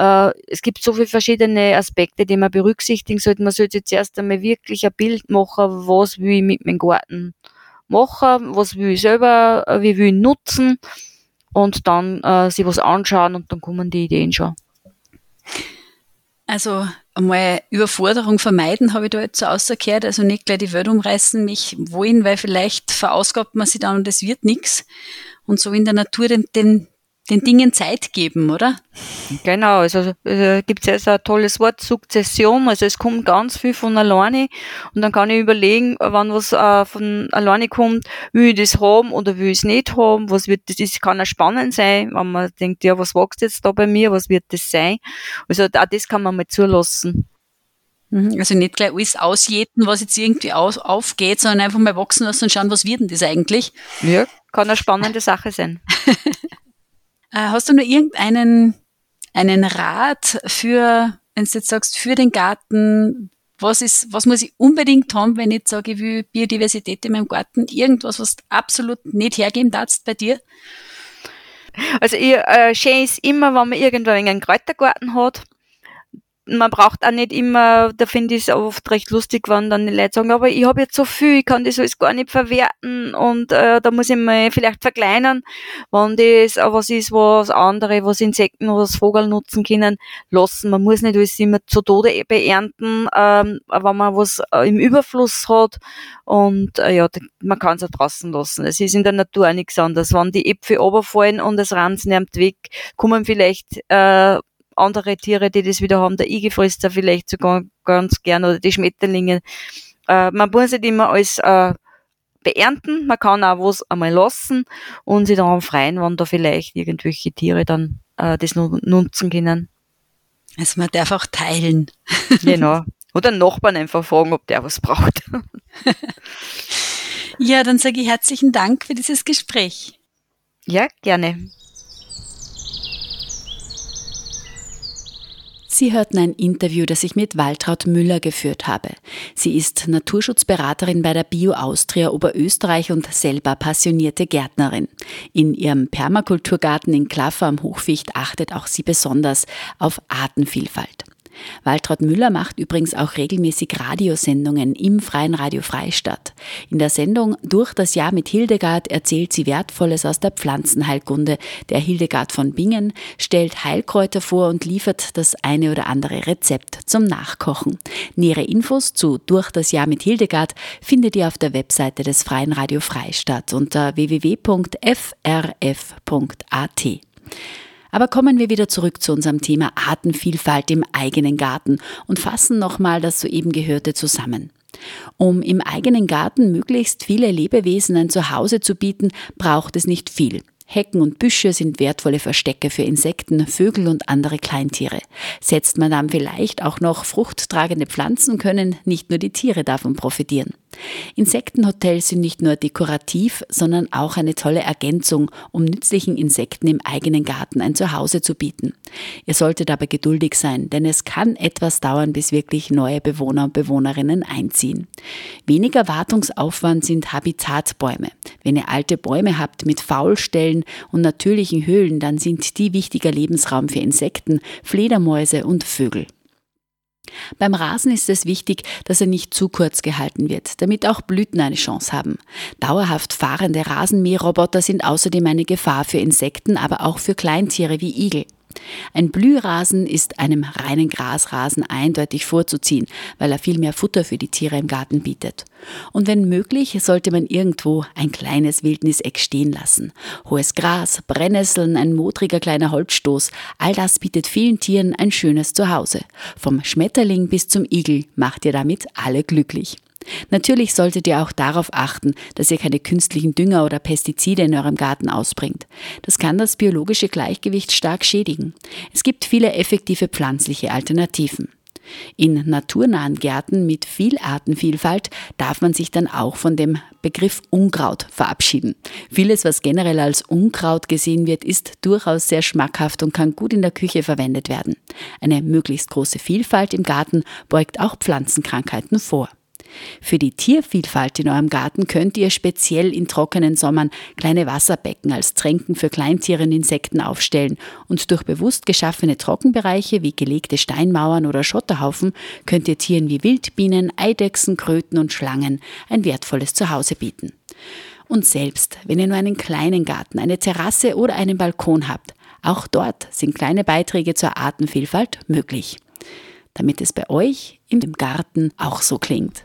Äh, es gibt so viele verschiedene Aspekte, die man berücksichtigen sollte. Man sollte jetzt erst einmal wirklich ein Bild machen, was will ich mit meinem Garten machen, was will ich selber, äh, wie will ich nutzen und dann äh, sich was anschauen und dann kommen die Ideen schon. Also einmal Überforderung vermeiden, habe ich da jetzt so ausgekehrt. Also nicht gleich die Welt umreißen, mich wollen, weil vielleicht verausgabt man sich dann und es wird nichts. Und so in der Natur den, den den Dingen Zeit geben, oder? Genau, also äh, gibt es jetzt ein tolles Wort, Sukzession, also es kommt ganz viel von alleine und dann kann ich überlegen, wann was äh, von alleine kommt, will ich das haben oder will ich es nicht haben, was wird das, das kann auch spannend sein, wenn man denkt, ja, was wächst jetzt da bei mir, was wird das sein? Also auch das kann man mal zulassen. Mhm, also nicht gleich alles ausjäten, was jetzt irgendwie aus, aufgeht, sondern einfach mal wachsen lassen und schauen, was wird denn das eigentlich? Ja, kann eine spannende Sache sein. Äh, hast du nur irgendeinen einen Rat für, wenn du jetzt sagst, für den Garten? Was ist, was muss ich unbedingt haben, wenn ich jetzt sage, ich will Biodiversität in meinem Garten? Irgendwas, was du absolut nicht hergeben darfst bei dir? Also, ich, äh, schön ist immer, wenn man irgendwo einen Kräutergarten hat man braucht auch nicht immer, da finde ich es oft recht lustig, wenn dann die Leute sagen, aber ich habe jetzt so viel, ich kann das alles gar nicht verwerten und äh, da muss ich mal vielleicht verkleinern, wenn das was ist, was andere, was Insekten oder was Vogel nutzen können, lassen. Man muss nicht alles immer zu Tode beernten, ähm, wenn man was äh, im Überfluss hat und äh, ja, man kann es auch draußen lassen. Es ist in der Natur auch nichts anderes. Wenn die Äpfel runterfallen und es ranzt nimmt weg, kommen vielleicht äh, andere Tiere, die das wieder haben. Der Igel frisst da vielleicht sogar ganz gern oder die Schmetterlinge. Äh, man muss nicht immer alles äh, beernten, man kann auch was einmal lassen und sich dann freuen, wenn da vielleicht irgendwelche Tiere dann äh, das nutzen können. Also man darf auch teilen. Genau. Oder Nachbarn einfach fragen, ob der was braucht. ja, dann sage ich herzlichen Dank für dieses Gespräch. Ja, gerne. Sie hörten ein Interview, das ich mit Waltraud Müller geführt habe. Sie ist Naturschutzberaterin bei der Bio Austria Oberösterreich und selber passionierte Gärtnerin. In ihrem Permakulturgarten in Klaffer am Hochficht achtet auch sie besonders auf Artenvielfalt. Waltraud Müller macht übrigens auch regelmäßig Radiosendungen im Freien Radio Freistadt. In der Sendung Durch das Jahr mit Hildegard erzählt sie Wertvolles aus der Pflanzenheilkunde. Der Hildegard von Bingen stellt Heilkräuter vor und liefert das eine oder andere Rezept zum Nachkochen. Nähere Infos zu Durch das Jahr mit Hildegard findet ihr auf der Webseite des Freien Radio Freistadt unter www.frf.at. Aber kommen wir wieder zurück zu unserem Thema Artenvielfalt im eigenen Garten und fassen nochmal das soeben Gehörte zusammen. Um im eigenen Garten möglichst viele Lebewesen ein Zuhause zu bieten, braucht es nicht viel. Hecken und Büsche sind wertvolle Verstecke für Insekten, Vögel und andere Kleintiere. Setzt man dann vielleicht auch noch fruchttragende Pflanzen, können nicht nur die Tiere davon profitieren. Insektenhotels sind nicht nur dekorativ, sondern auch eine tolle Ergänzung, um nützlichen Insekten im eigenen Garten ein Zuhause zu bieten. Ihr solltet aber geduldig sein, denn es kann etwas dauern, bis wirklich neue Bewohner und Bewohnerinnen einziehen. Weniger Wartungsaufwand sind Habitatbäume. Wenn ihr alte Bäume habt mit Faulstellen und natürlichen Höhlen, dann sind die wichtiger Lebensraum für Insekten, Fledermäuse und Vögel. Beim Rasen ist es wichtig, dass er nicht zu kurz gehalten wird, damit auch Blüten eine Chance haben. Dauerhaft fahrende Rasenmäherroboter sind außerdem eine Gefahr für Insekten, aber auch für Kleintiere wie Igel. Ein Blührasen ist einem reinen Grasrasen eindeutig vorzuziehen, weil er viel mehr Futter für die Tiere im Garten bietet. Und wenn möglich, sollte man irgendwo ein kleines Wildniseck stehen lassen. Hohes Gras, Brennnesseln, ein modriger kleiner Holzstoß, all das bietet vielen Tieren ein schönes Zuhause. Vom Schmetterling bis zum Igel macht ihr damit alle glücklich. Natürlich solltet ihr auch darauf achten, dass ihr keine künstlichen Dünger oder Pestizide in eurem Garten ausbringt. Das kann das biologische Gleichgewicht stark schädigen. Es gibt viele effektive pflanzliche Alternativen. In naturnahen Gärten mit viel Artenvielfalt darf man sich dann auch von dem Begriff Unkraut verabschieden. Vieles, was generell als Unkraut gesehen wird, ist durchaus sehr schmackhaft und kann gut in der Küche verwendet werden. Eine möglichst große Vielfalt im Garten beugt auch Pflanzenkrankheiten vor. Für die Tiervielfalt in eurem Garten könnt ihr speziell in trockenen Sommern kleine Wasserbecken als Tränken für Kleintiere und Insekten aufstellen und durch bewusst geschaffene Trockenbereiche wie gelegte Steinmauern oder Schotterhaufen könnt ihr Tieren wie Wildbienen, Eidechsen, Kröten und Schlangen ein wertvolles Zuhause bieten. Und selbst wenn ihr nur einen kleinen Garten, eine Terrasse oder einen Balkon habt, auch dort sind kleine Beiträge zur Artenvielfalt möglich. Damit es bei euch in dem Garten auch so klingt.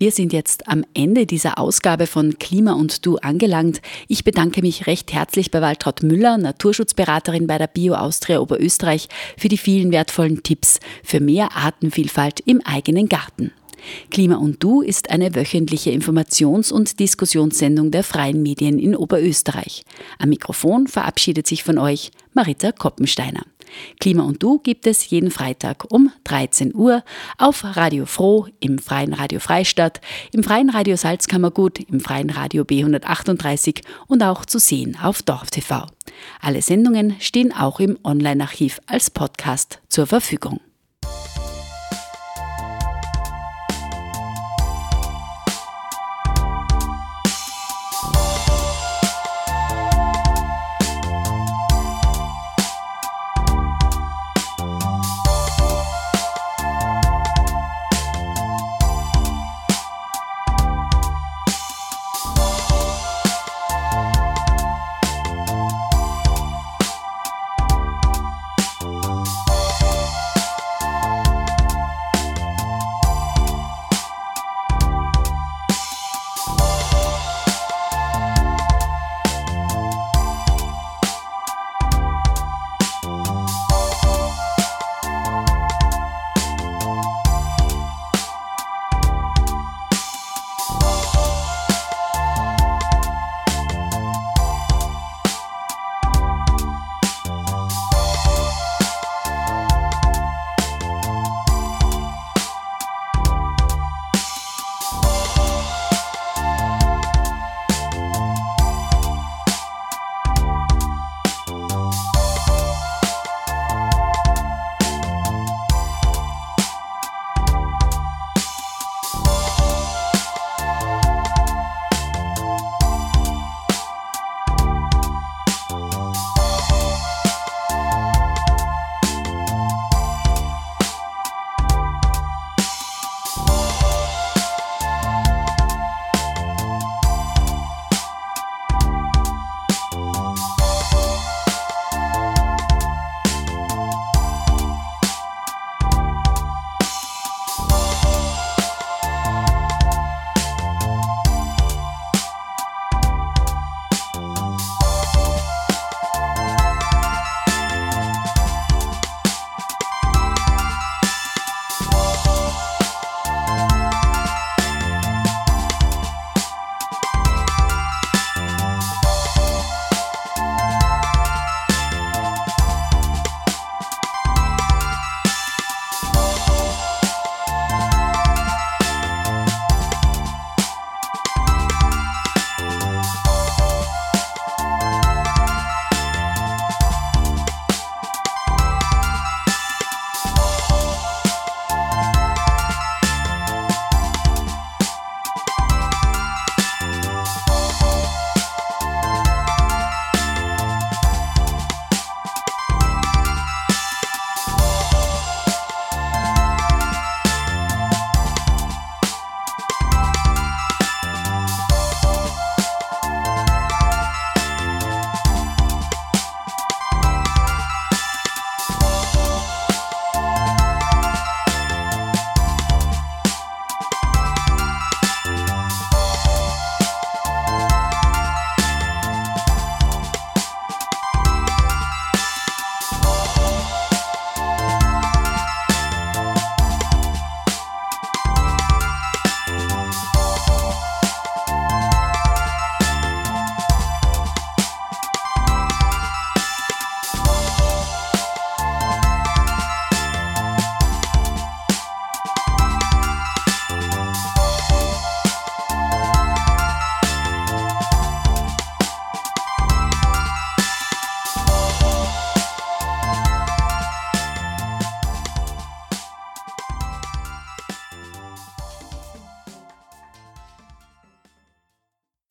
Wir sind jetzt am Ende dieser Ausgabe von Klima und Du angelangt. Ich bedanke mich recht herzlich bei Waltraud Müller, Naturschutzberaterin bei der Bio Austria Oberösterreich, für die vielen wertvollen Tipps für mehr Artenvielfalt im eigenen Garten. Klima und Du ist eine wöchentliche Informations- und Diskussionssendung der freien Medien in Oberösterreich. Am Mikrofon verabschiedet sich von euch Marita Koppensteiner. Klima und Du gibt es jeden Freitag um 13 Uhr auf Radio Froh, im Freien Radio Freistadt, im Freien Radio Salzkammergut, im Freien Radio B138 und auch zu sehen auf Dorf TV. Alle Sendungen stehen auch im Online-Archiv als Podcast zur Verfügung.